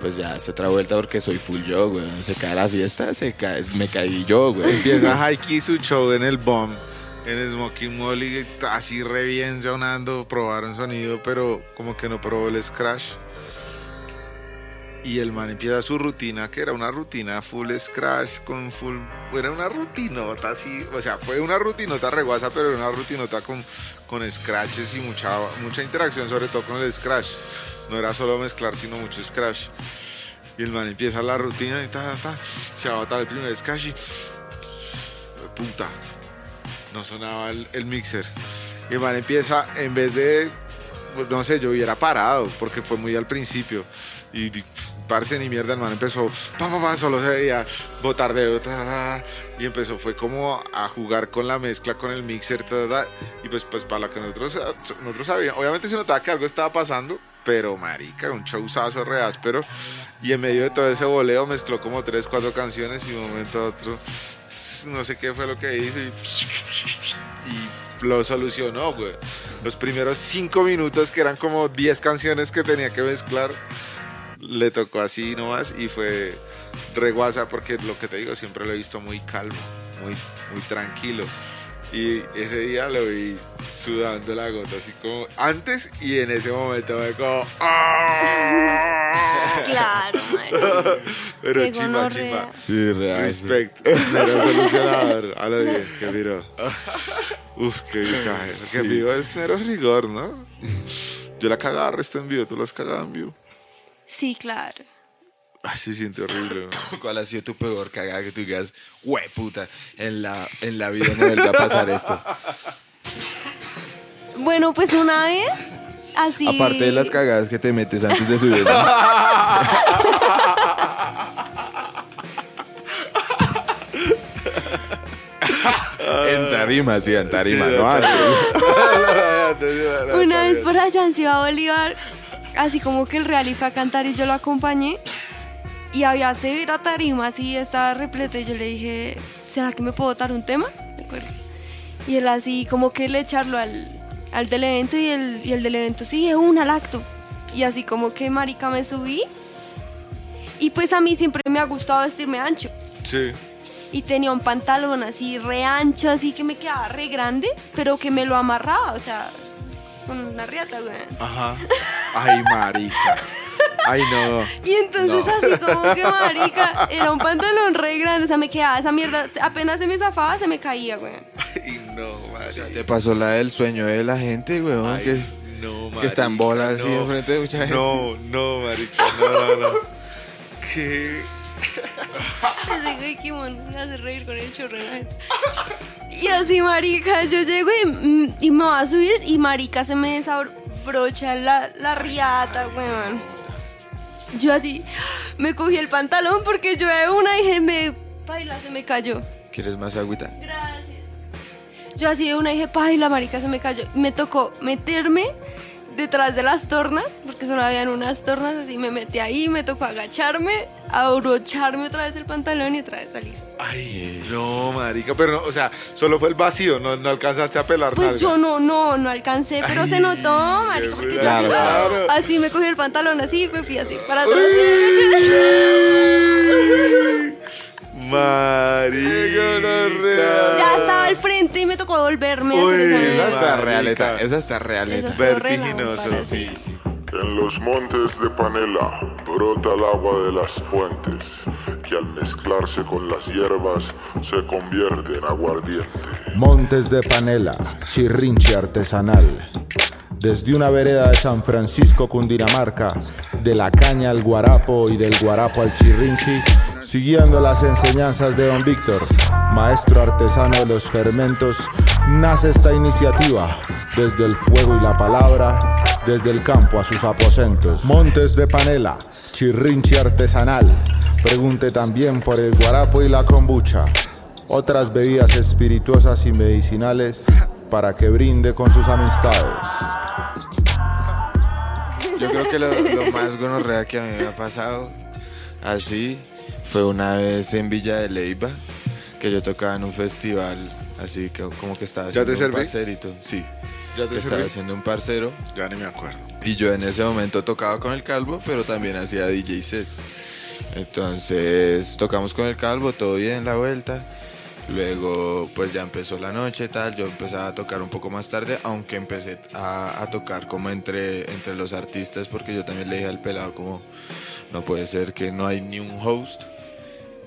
pues ya es otra vuelta porque soy full yo, güey. Se cae la fiesta, se cae, me caí yo, güey. Empieza Haiki su show en el bomb, en Smoking Molly, así re bien sonando, probaron sonido, pero como que no probó el scratch. Y el man empieza su rutina, que era una rutina full scratch, con full. Era una rutinota así, o sea, fue una rutinota reguasa, pero era una rutinota con, con scratches y mucha, mucha interacción, sobre todo con el scratch. No era solo mezclar, sino mucho scratch. Y el man empieza la rutina y ta, ta, ta, se va a botar el primer scratch y. Puta, no sonaba el, mixer. Y el man empieza, en vez de, pues, no sé, yo hubiera parado, porque fue muy al principio. Y parce ni mierda, el man empezó, pa, pa, pa, solo se veía botar y empezó, fue como a jugar con la mezcla, con el mixer, ta, y pues, pues para lo que nosotros, nosotros sabíamos, obviamente se notaba que algo estaba pasando, pero marica, un showzazo re áspero, y en medio de todo ese voleo mezcló como tres, cuatro canciones, y de un momento a otro, no sé qué fue lo que hizo, y, y lo solucionó, güey. Los primeros cinco minutos, que eran como 10 canciones que tenía que mezclar, le tocó así nomás y fue reguasa porque lo que te digo, siempre lo he visto muy calmo, muy, muy tranquilo. Y ese día lo vi sudando la gota, así como antes y en ese momento me como... ¡ah! [laughs] Claro, marica. [laughs] Pero Qué chimba, gonorrea. chimba. Sí, real. Respect. Mero [laughs] solucionador. A lo bien, que miro. Uf, qué visaje. Que en vivo es mero rigor, ¿no? Yo la cagaba resto en vivo, tú las cagabas en vivo. Sí, claro. Ay, se siente horrible, ¿no? [laughs] ¿Cuál ha sido tu peor cagada que tú digas, güey, puta, en la, en la vida no vuelve a pasar esto? Bueno, pues una vez, así. Aparte de las cagadas que te metes antes de subir. [laughs] en tarima, sí, en tarima, Sí, no antes. Una vez por allá en Ciudad Bolívar, así como que el Real fue a cantar y yo lo acompañé. Y había severa tarima, así estaba repleta. Y yo le dije, ¿será que me puedo dar un tema? Y él así como que le echarlo al, al del evento y el, y el del evento, sí, es un al acto. Y así como que marica me subí. Y pues a mí siempre me ha gustado vestirme ancho. Sí. Y tenía un pantalón así re ancho, así que me quedaba re grande, pero que me lo amarraba, o sea, con una riata, güey. Ajá. Ay, marica. Ay, no. Y entonces así como que marica, era un pantalón re grande, o sea, me quedaba esa mierda, apenas se me zafaba, se me caía, güey. Ay, no, marica. Te pasó la del sueño de la gente, weón, Ay, que, no, que está en marica, bola así no. enfrente de mucha gente. No, no, marica. No, no, no. [laughs] ¿Qué? [laughs] Ese güey que me hace reír con el chorro. Y así, marica, yo llego y, mm, y me va a subir y marica se me desabrocha la, la riata, weón. Yo así me cogí el pantalón porque yo de una dije, me baila, se me cayó. ¿Quieres más agüita? Gracias. Yo así de una dije, paila, marica, se me cayó. Me tocó meterme detrás de las tornas, porque solo habían unas tornas, así me metí ahí, me tocó agacharme, abrocharme otra vez el pantalón y otra vez salir. Ay, no, marica. Pero, no, o sea, solo fue el vacío. No, no alcanzaste a pelar Pues nalga. yo no, no, no alcancé, pero se notó, marica, porque yo Claro, así, claro. así me cogí el pantalón, así, me fui así para atrás. Marica. Ya estaba al frente y me tocó volverme a Uy, esa está realeta, esa está realeta. Esa Vertiginoso. Sí, sí. En los montes de Panela brota el agua de las fuentes, que al mezclarse con las hierbas se convierte en aguardiente. Montes de Panela, chirrinche artesanal. Desde una vereda de San Francisco, Cundinamarca, de la caña al guarapo y del guarapo al chirrinchi, siguiendo las enseñanzas de don Víctor, maestro artesano de los fermentos, nace esta iniciativa, desde el fuego y la palabra, desde el campo a sus aposentos. Montes de panela, chirrinchi artesanal, pregunte también por el guarapo y la kombucha, otras bebidas espirituosas y medicinales para que brinde con sus amistades. Yo creo que lo, lo más gonorrea que a mí me ha pasado así fue una vez en Villa de Leyva que yo tocaba en un festival así que como que estaba ¿Ya haciendo te un serví? parcerito. Sí. ¿Ya que te estaba serví? haciendo un parcero Ya ni me acuerdo. y yo en ese momento tocaba con el calvo, pero también hacía DJ set. Entonces tocamos con el calvo, todo bien la vuelta. Luego pues ya empezó la noche tal, yo empezaba a tocar un poco más tarde, aunque empecé a, a tocar como entre, entre los artistas porque yo también le dije al pelado como no puede ser que no hay ni un host.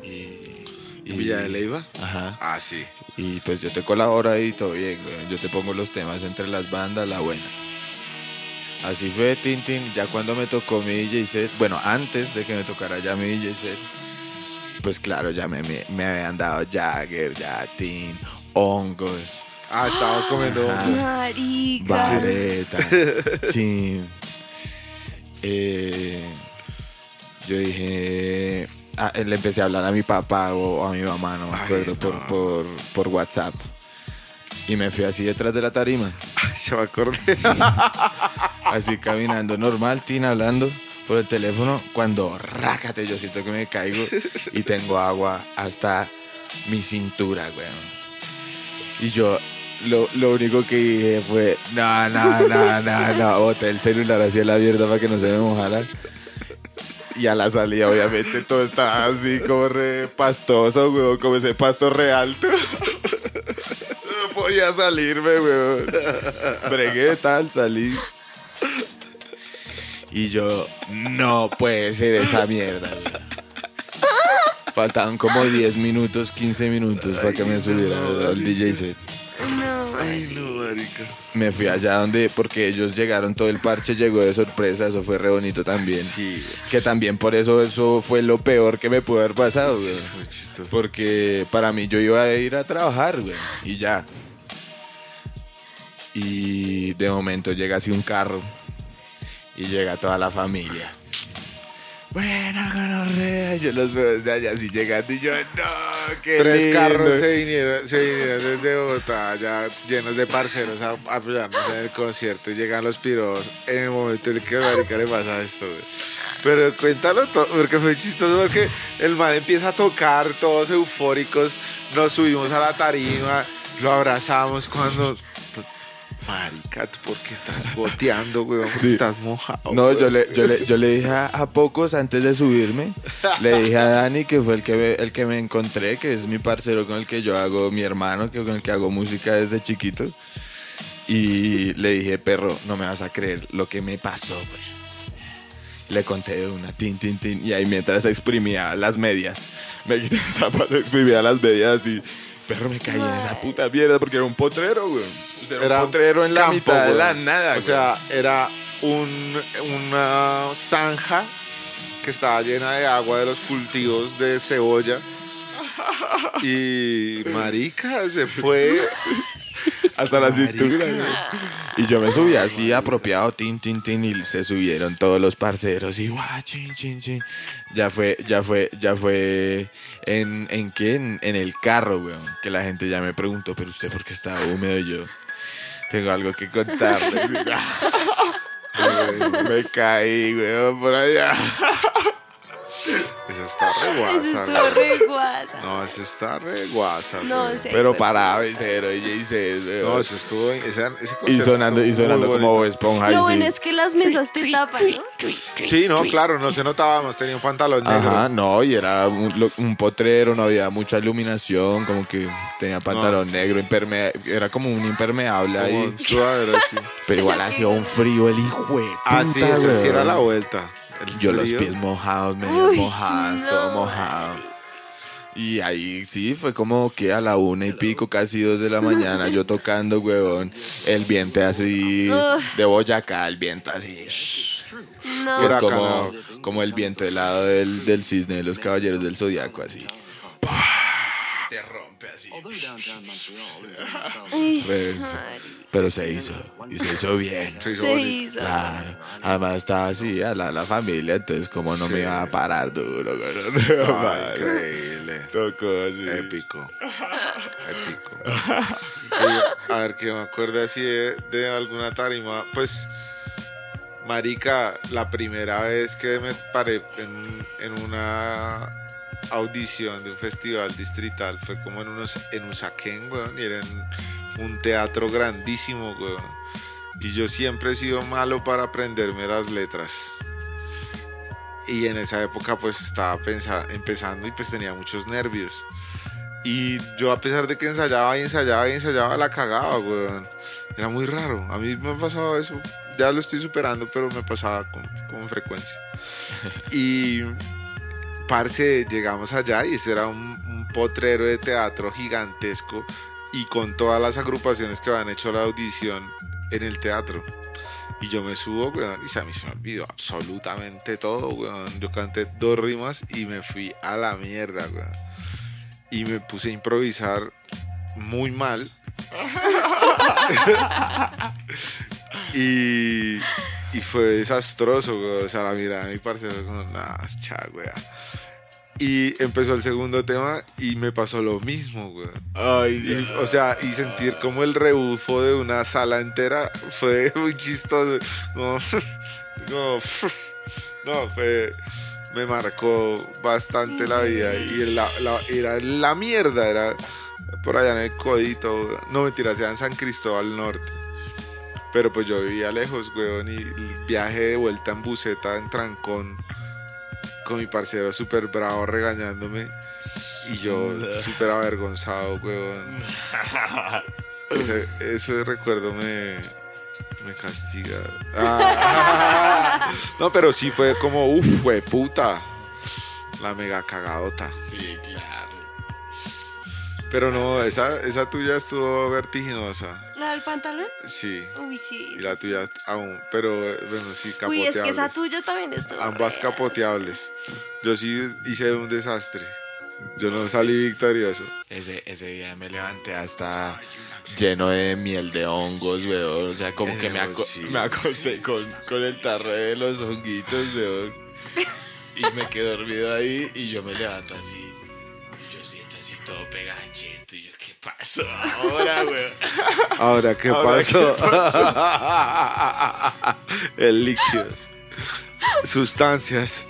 Y, ¿En Villa de Leyva? Ajá. Ah, sí. Y pues yo te colaboro ahí, todo bien, güey. Yo te pongo los temas entre las bandas, la buena. Así fue, Tintin. Ya cuando me tocó mi DJ set, bueno, antes de que me tocara ya mi DJ set, pues claro, ya me, me, me habían dado Jagger, ya Tin, hongos, Ah, estábamos comiendo. Ajá. Marica. vareta, [laughs] Tin. Eh, yo dije, ah, le empecé a hablar a mi papá o a mi mamá, no me Ay, acuerdo, por, no. por, por WhatsApp. Y me fui así detrás de la tarima, [laughs] Ya me acordé. [laughs] así caminando normal, Tin hablando por el teléfono. Cuando rácate, yo siento que me caigo y tengo agua hasta mi cintura, weón. Y yo lo, lo único que dije fue, no, no, no, no, no, boté el celular hacia la mierda para que no se me mojara. Y a la salida, obviamente, todo estaba así como re pastoso, weón, como ese pasto re alto. [laughs] No podía salirme, weón. Bregué tal, salí. Y yo, no puede ser esa mierda. Faltaban como 10 minutos, 15 minutos para que me subiera al DJ set. No, Ay, no, marica. Me fui allá donde, porque ellos llegaron, todo el parche llegó de sorpresa, eso fue re bonito también. Sí. Que también por eso eso fue lo peor que me pudo haber pasado, Sí, güey. Porque para mí yo iba a ir a trabajar, güey. Y ya. Y de momento llega así un carro. Y llega toda la familia. Bueno, gonorrea. Yo los veo desde allá así llegando y yo, no, qué Tres lindo". carros se vinieron, se vinieron desde Bogotá, ya llenos de parceros a apoyarnos en el concierto. Y llegan los piros en el momento en el que a Marica le pasa esto, güey. Pero cuéntalo todo, porque fue chistoso, porque el man empieza a tocar, todos eufóricos. Nos subimos a la tarima, lo abrazamos cuando. Marica, ¿tú por qué estás goteando, güey? Sí. Estás mojado. No, yo le, yo le, yo le dije a, a pocos antes de subirme, le dije a Dani que fue el que, me, el que me encontré, que es mi parcero con el que yo hago, mi hermano, que con el que hago música desde chiquito. Y le dije, perro, no me vas a creer lo que me pasó, güey. Le conté de una tin, tin, tin. Y ahí mientras exprimía las medias, me quité el zapato, exprimía las medias y... Perro, me caí en esa puta mierda porque era un potrero, güey. O sea, era, un potrero en la campo, mitad de la nada, O sea, era un, una zanja que estaba llena de agua de los cultivos de cebolla. Y marica se fue. [laughs] hasta la cintura. güey. Y yo me subí así apropiado, tin, tin, tin, y se subieron todos los parceros y guau, chin, chin, chin. Ya fue, ya fue, ya fue en, en qué, en, en el carro, weón, que la gente ya me preguntó, pero usted por qué estaba húmedo y yo tengo algo que contarle. [laughs] me caí, weón, por allá. [laughs] [laughs] Esa está re Eso guasa. estuvo ¿no? re guasa. No, esa está re guasa. No, sí. Pero güey. para cero, y se No, eso estuvo. ese- ese y sonando, y sonando como esponja. y Lo sí. bueno es que las mesas te tapan, ¿no? Sí, no, claro, no se notaba más. Tenía un pantalón negro. Ajá, no, y era un, un potrero, no había mucha iluminación, como que tenía pantalón negro, impermea- era como un impermeable Como ahí. un. [laughs] Pero igual hacía un frío el hijo Ah, sí, eso sí era la vuelta. El Yo los pies mojados, medio Uy, mojados, no. todo mojado. Y ahí sí, fue como que a la una y pico, casi dos de la mañana, yo tocando, huevón. El viento así, de Boyacá, el viento así. No. Es como, como el viento helado del, del cisne de los caballeros del zodiaco, así. Rompe así. [laughs] Pero se hizo, y se hizo bien. Se hizo Se bonito. hizo. Claro, además estaba así, a la, la familia, entonces como no me iba a parar duro. Ay, [laughs] increíble. Tocó así. Épico. [laughs] Épico. Y, a ver, que me acuerde así de, de alguna tarima. Pues, Marica, la primera vez que me paré en, en una audición de un festival distrital fue como en, unos, en Usaquén, weón, y era en un teatro grandísimo, weón. Y yo siempre he sido malo para aprenderme las letras. Y en esa época pues estaba empezando y pues tenía muchos nervios. Y yo a pesar de que ensayaba y ensayaba y ensayaba, la cagaba, weón. Era muy raro. A mí me ha pasado eso. Ya lo estoy superando, pero me pasaba con, con frecuencia. [laughs] Y, parce, llegamos allá y eso era un, un potrero de teatro gigantesco y con todas las agrupaciones que habían hecho la audición en el teatro. Y yo me subo, weón, y a mí se me olvidó absolutamente todo, weón. Yo canté dos rimas y me fui a la mierda, weón. Y me puse a improvisar muy mal. [laughs] [laughs] y, y fue desastroso, weón. O sea, la mirada de mi parcero fue como, nah, cha, weón. Y empezó el segundo tema y me pasó lo mismo, weón. Ay, Y, o sea, y sentir como el rebufo de una sala entera fue [laughs] muy chistoso. Como, como, [laughs] [laughs] no, fue. Me marcó bastante la vida. Y la, la- era la mierda, era por allá en el Codito. No mentira, sea en San Cristóbal Norte. Pero pues yo vivía lejos, weón, y el viaje de vuelta en buseta, en trancón, con mi parcero súper bravo regañándome. Y yo [laughs] súper avergonzado, weón. [laughs] Ese, ese recuerdo me, me castiga. Ah. [laughs] no, pero sí fue como, uff, puta. La mega cagadota. Sí, claro. Pero no, esa, esa tuya estuvo vertiginosa. ¿La del pantalón? Sí. Uy, sí. Y la tuya aún. Pero bueno, sí, Uy, capoteables. es que esa tuya también estuvo. Ambas capoteables. Yo sí hice un desastre. Yo no salí victorioso. Ese, ese día me levanté hasta lleno de miel de hongos, weón. O sea, como que me, aco- Sí. me acosté con, con el tarro de los honguitos, weón. Y me quedé dormido ahí y yo me levanto así. Todo pegachento. Y yo, ¿qué pasó ahora, weón? Ahora, ¿qué Ahora, pasó? El líquidos. Sustancias.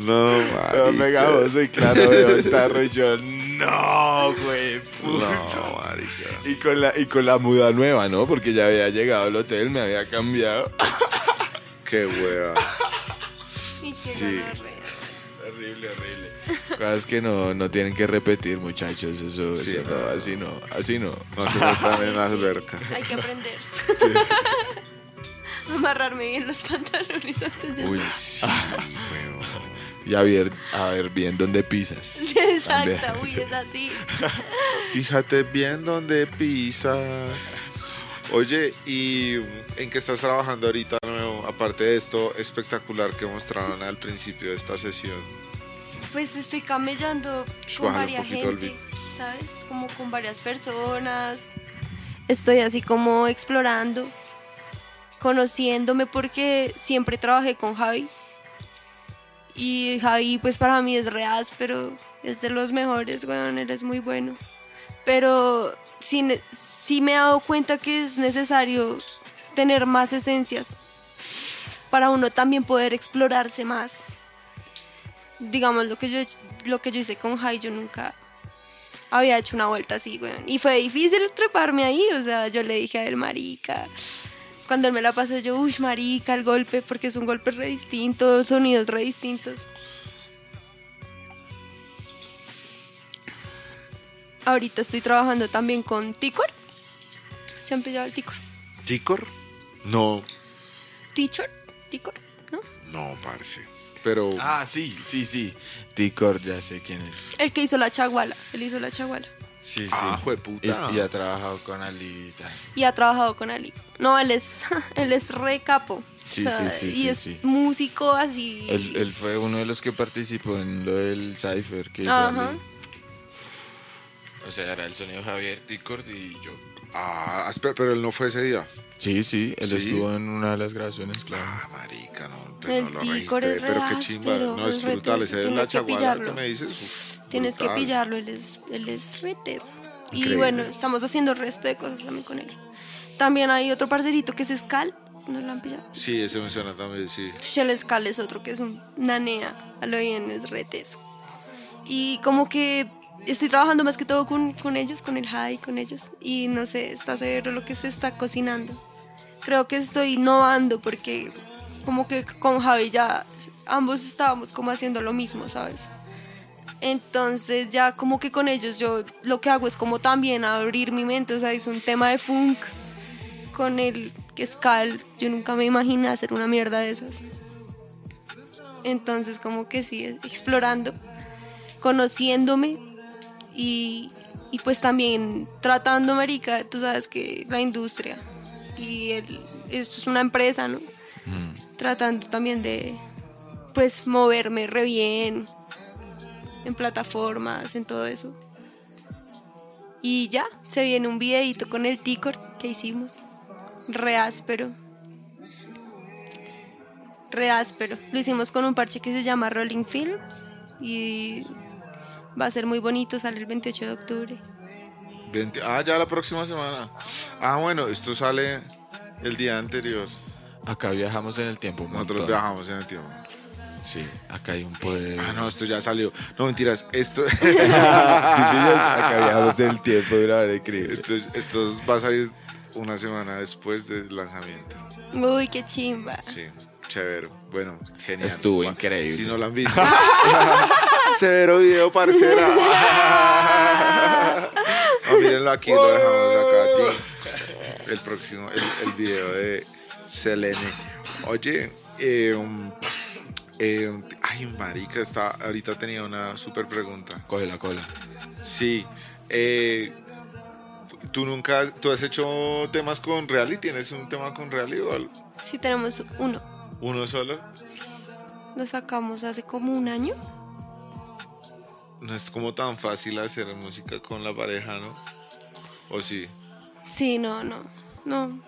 No, Todo marica. pegajoso y claro, veo el tarro y yo, no, güey, puta. No, marica. Y con, la, y con la muda nueva, ¿no? Porque ya había llegado al hotel, me había cambiado. Qué hueva. Y qué Sí. Horrible, horrible. Cosas que no, no tienen que repetir, muchachos. Eso, Sí, eso no. así no, así no. No se metan en la alberca. Hay que aprender. [laughs] Amarrarme bien los pantalones antes de Uy, sí, huevón. Y a ver, a ver bien dónde pisas. [laughs] Exacto, También. uy, es así. [laughs] Fíjate bien dónde pisas. Oye, ¿y en qué estás trabajando ahorita nuevo? Aparte de esto espectacular que mostraron al principio de esta sesión. Pues estoy camellando con varias gente, ¿sabes? Como con varias personas. Estoy así como explorando, conociéndome porque siempre trabajé con Javi. Y Javi pues para mí es real, pero es de los mejores, weón, eres muy bueno. Pero sí, sí me he dado cuenta que es necesario tener más esencias para uno también poder explorarse más digamos lo que yo lo que yo hice con Jai yo nunca había hecho una vuelta así weón. Y fue difícil treparme ahí o sea yo le dije a él marica cuando él me la pasó yo uy marica el golpe porque es un golpe re distinto sonidos re distintos. Ahorita estoy trabajando también con Ticor. Se ha empezado el Ticor ¿Ticor? No, Teacher Ticor no no, parce. Pero Ah, sí, sí, sí. Ticor, ya sé quién es. El que hizo la chaguala. Él hizo la chaguala. Sí, sí. Ah, jueputa. Y, y ha trabajado con Ali y tal. Y ha trabajado con Ali. No, él es, [laughs] él es re capo. Sí, O sea, sí, sí, y sí, es sí. músico así. Él, él fue uno de los que participó en lo del Cypher que hizo Ajá. O sea, era el sonido Javier Ticor y yo. Ah, espera, pero él no fue ese día. Sí, sí, él Sí. estuvo en una de las grabaciones, claro. Ah, marica, no, pues El no lo registré, es re pero qué chimba. No, es es brutal. Ese es la que chaguala que pillarlo. me dices. uf, Tienes que brutal. pillarlo, él es, él es re teso. Y bueno, estamos haciendo el resto de cosas también con él. También hay otro parcerito que es Scal. ¿No lo han pillado? Sí, ese me suena también, sí. Shell Skal es otro que es un nanea, a lo bien es re teso. Y como que estoy trabajando más que todo con, con ellos, con el high, con ellos. Y no sé, está severo lo que se está cocinando. Creo que estoy innovando porque como que con Javi ya ambos estábamos como haciendo lo mismo, ¿sabes? Entonces ya como que con ellos yo lo que hago es como también abrir mi mente, o sea, es un tema de funk con el que Skal, yo nunca me imaginé hacer una mierda de esas. Entonces como que sí, explorando, conociéndome y, y pues también tratando, marica, tú sabes que la industria y el, esto es una empresa, ¿no? Tratando también de pues moverme re bien en plataformas, en todo eso. Y ya, se viene un videito con el Ticor que hicimos. Re áspero. Re áspero. Lo hicimos con un parche que se llama Rolling Films. Y va a ser muy bonito, sale el 28 de octubre. 20 ah, ya la próxima semana. Ah, bueno, esto sale el día anterior. Acá viajamos en el tiempo. Nosotros montón. viajamos en el tiempo. Sí, acá hay un poder. Ah, no, esto ya salió. No, mentiras. Esto, [laughs] acá viajamos en el tiempo de una manera increíble. esto, esto va a salir una semana después del lanzamiento. Uy, qué chimba. Sí, chévere. Bueno, genial. Estuvo Va- increíble. Si no lo han visto. [laughs] [laughs] Severo video, parcera. No, [laughs] mírenlo aquí, lo dejamos acá a ti. El próximo, el, el video de Selene. Oye, eh, um, eh, um, ay, marica, está, ahorita tenía una súper pregunta. Coge la cola. Sí. eh, ¿Tú nunca, tú has hecho temas con Reali? ¿Tienes un tema con Reali o algo? Sí tenemos uno. uno solo? Lo sacamos hace como un año. No es como tan fácil hacer música con la pareja, ¿no? ¿O sí? Sí, no, no, no.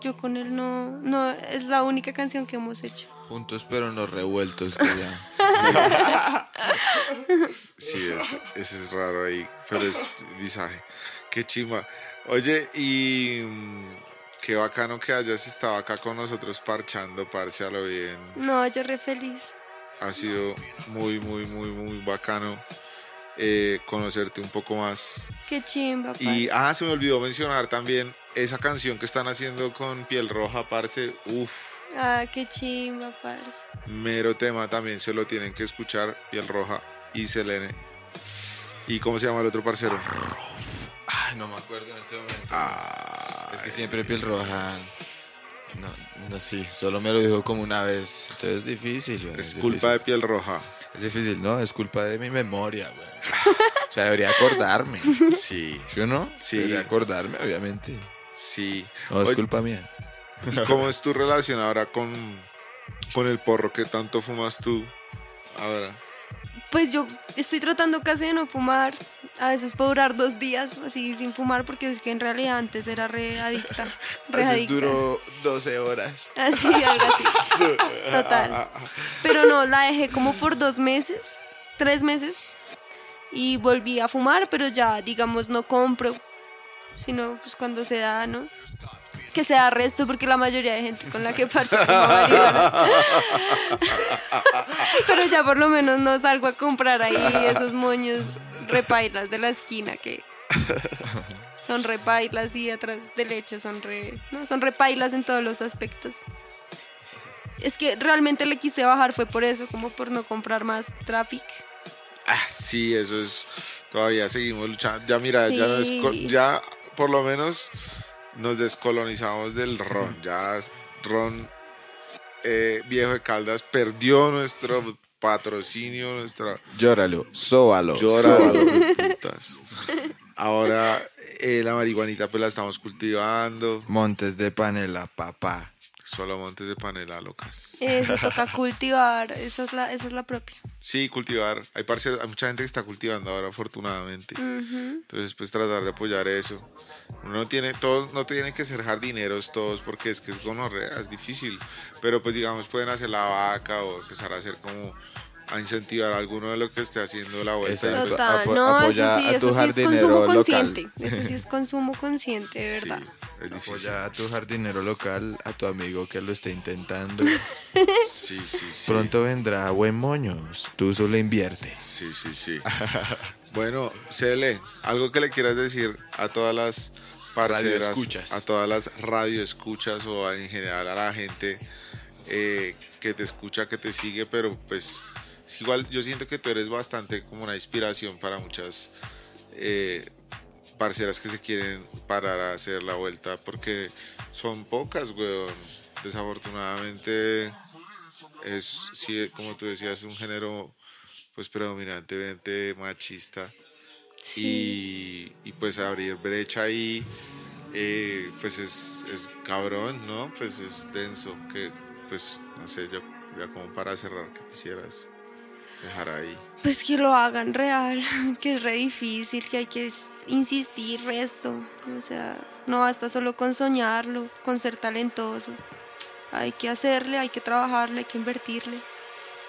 Yo con él no, no, es la única canción que hemos hecho. Juntos pero no revueltos. Que ya. [laughs] Sí, es- ese es raro ahí, pero es visaje. Qué chimba. Oye, y mm, qué bacano que hayas estado acá con nosotros parchando, parce, a lo bien. No, yo re feliz. Ha sido muy, muy, muy, muy bacano eh, conocerte un poco más. Qué chimba, Y, parce. ah, se me olvidó mencionar también esa canción que están haciendo con Piel Roja, parce. Uf, Ah, qué chimba, parce. mero tema también se lo tienen que escuchar. Piel Roja y Selene. ¿Y cómo se llama el otro parcero? Ay, no me acuerdo en este momento. Ah, Es que siempre piel roja. No, no, sí, solo me lo dijo como una vez. Entonces es difícil, güey, es culpa de Piel Roja. Es difícil, no, es culpa de mi memoria, güey. O sea, debería acordarme. Sí, ¿Sí o no? Sí. Debería acordarme, obviamente. sí. No, es Oye, culpa mía. ¿Y cómo es tu relación ahora con, con el porro que tanto fumas tú? Ahora. Pues yo estoy tratando casi de no fumar. A veces puedo durar dos días así sin fumar porque es que en realidad antes era re adicta. [laughs] Re Entonces adicta. duró 12 horas. Así, algo así. Total. Pero no, la dejé como por dos meses, tres meses. Y volví a fumar, pero ya, digamos, no compro. Sino pues cuando se da, ¿no? Que se da resto porque la mayoría de gente con la que marihuana. [laughs] Pero ya por lo menos no salgo a comprar ahí esos moños repailas de la esquina que son repailas y atrás del hecho son re, no, son repailas en todos los aspectos. Es que realmente le quise bajar fue por eso, como por no comprar más traffic. Ah, sí, eso es. Todavía seguimos luchando. Ya mira, ya por lo menos nos descolonizamos del ron. Ya ron eh, Viejo de Caldas perdió nuestro patrocinio, nuestra... Llóralo, sóbalo. Llóralo, putas. Ahora eh, la marihuanita pues la estamos cultivando. Montes de panela, papá. Solo montes de panela, locas. Eso toca cultivar, esa es la, esa es la propia. Sí, cultivar. Hay, parce- hay mucha gente que está cultivando ahora, afortunadamente. Entonces, pues tratar de apoyar eso. Uno no tiene, todos no tienen que ser jardineros todos porque es que es gonorrea, es difícil. Pero pues digamos, pueden hacer la vaca o empezar a hacer como a incentivar a alguno de lo que esté haciendo la vuelta. Exacto. Total, apo- no, apoya eso sí, a tu eso sí es jardinero consumo local. consciente. [laughs] Eso sí es consumo consciente, de Sí, verdad. es difícil. Apoya a tu jardinero local, a tu amigo que lo está intentando. [laughs] Sí, sí, sí. Pronto vendrá buen moños. Tú solo invierte. Sí, sí, sí. [laughs] bueno, Cele, algo que le quieras decir a todas las parceras, a todas las radioescuchas o en general a la gente eh, que te escucha, que te sigue, pero pues es igual yo siento que tú eres bastante como una inspiración para muchas eh, parceras que se quieren parar a hacer la vuelta porque son pocas, weón. Desafortunadamente es, sí, como tú decías, un género pues predominantemente machista y, y, pues abrir brecha ahí eh, pues es, es cabrón, ¿no? Pues es denso, que pues no sé, yo ya como para cerrar, que quisieras dejar ahí. Pues que lo hagan real, [laughs] que es re difícil, que hay que insistir resto. O sea, no basta solo con soñarlo, con ser talentoso. Hay que hacerle, hay que trabajarle, hay que invertirle.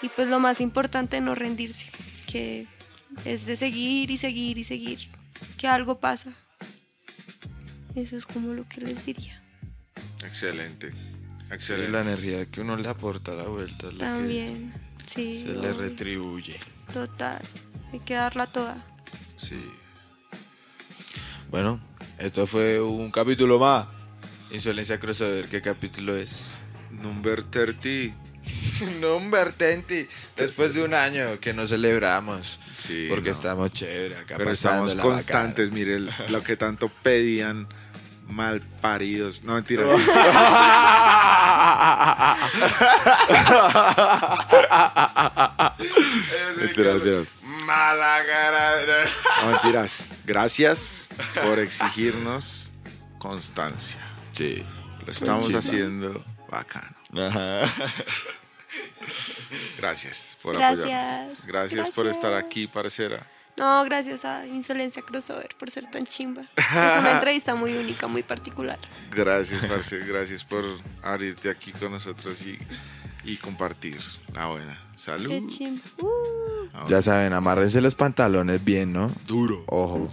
Y pues lo más importante, no rendirse, que es de seguir y seguir y seguir, que algo pasa. Eso es como lo que les diría. Excelente, Sí, excelente. la energía que uno le aporta a la vuelta es la También, que sí. se le retribuye. Total, hay que darla toda. Sí. Bueno, esto fue un capítulo más. Insolencia Crossover, ¿qué capítulo es? Number 30. [laughs] Number 30. Después de un año que no celebramos. Sí, porque no. estamos chévere acá Pero estamos constantes, mire, lo que tanto pedían mal paridos. No, mentira. [laughs] mentira, mentira. bacana. Mala cara. No, mentiras. Gracias por exigirnos constancia. Sí. Lo estamos haciendo bacano. Ajá. [laughs] Gracias por apoyarnos. Gracias. Gracias por estar Gracias. aquí, parcera. No, gracias a Insolencia Crossover por ser tan chimba. [laughs] Es una entrevista muy única, muy particular. Gracias, parce. Gracias por abrirte aquí con nosotros y, y compartir la buena. Qué Salud. chimba. Uh. Ya saben, amárrense los pantalones bien, ¿no? Duro. Ojo.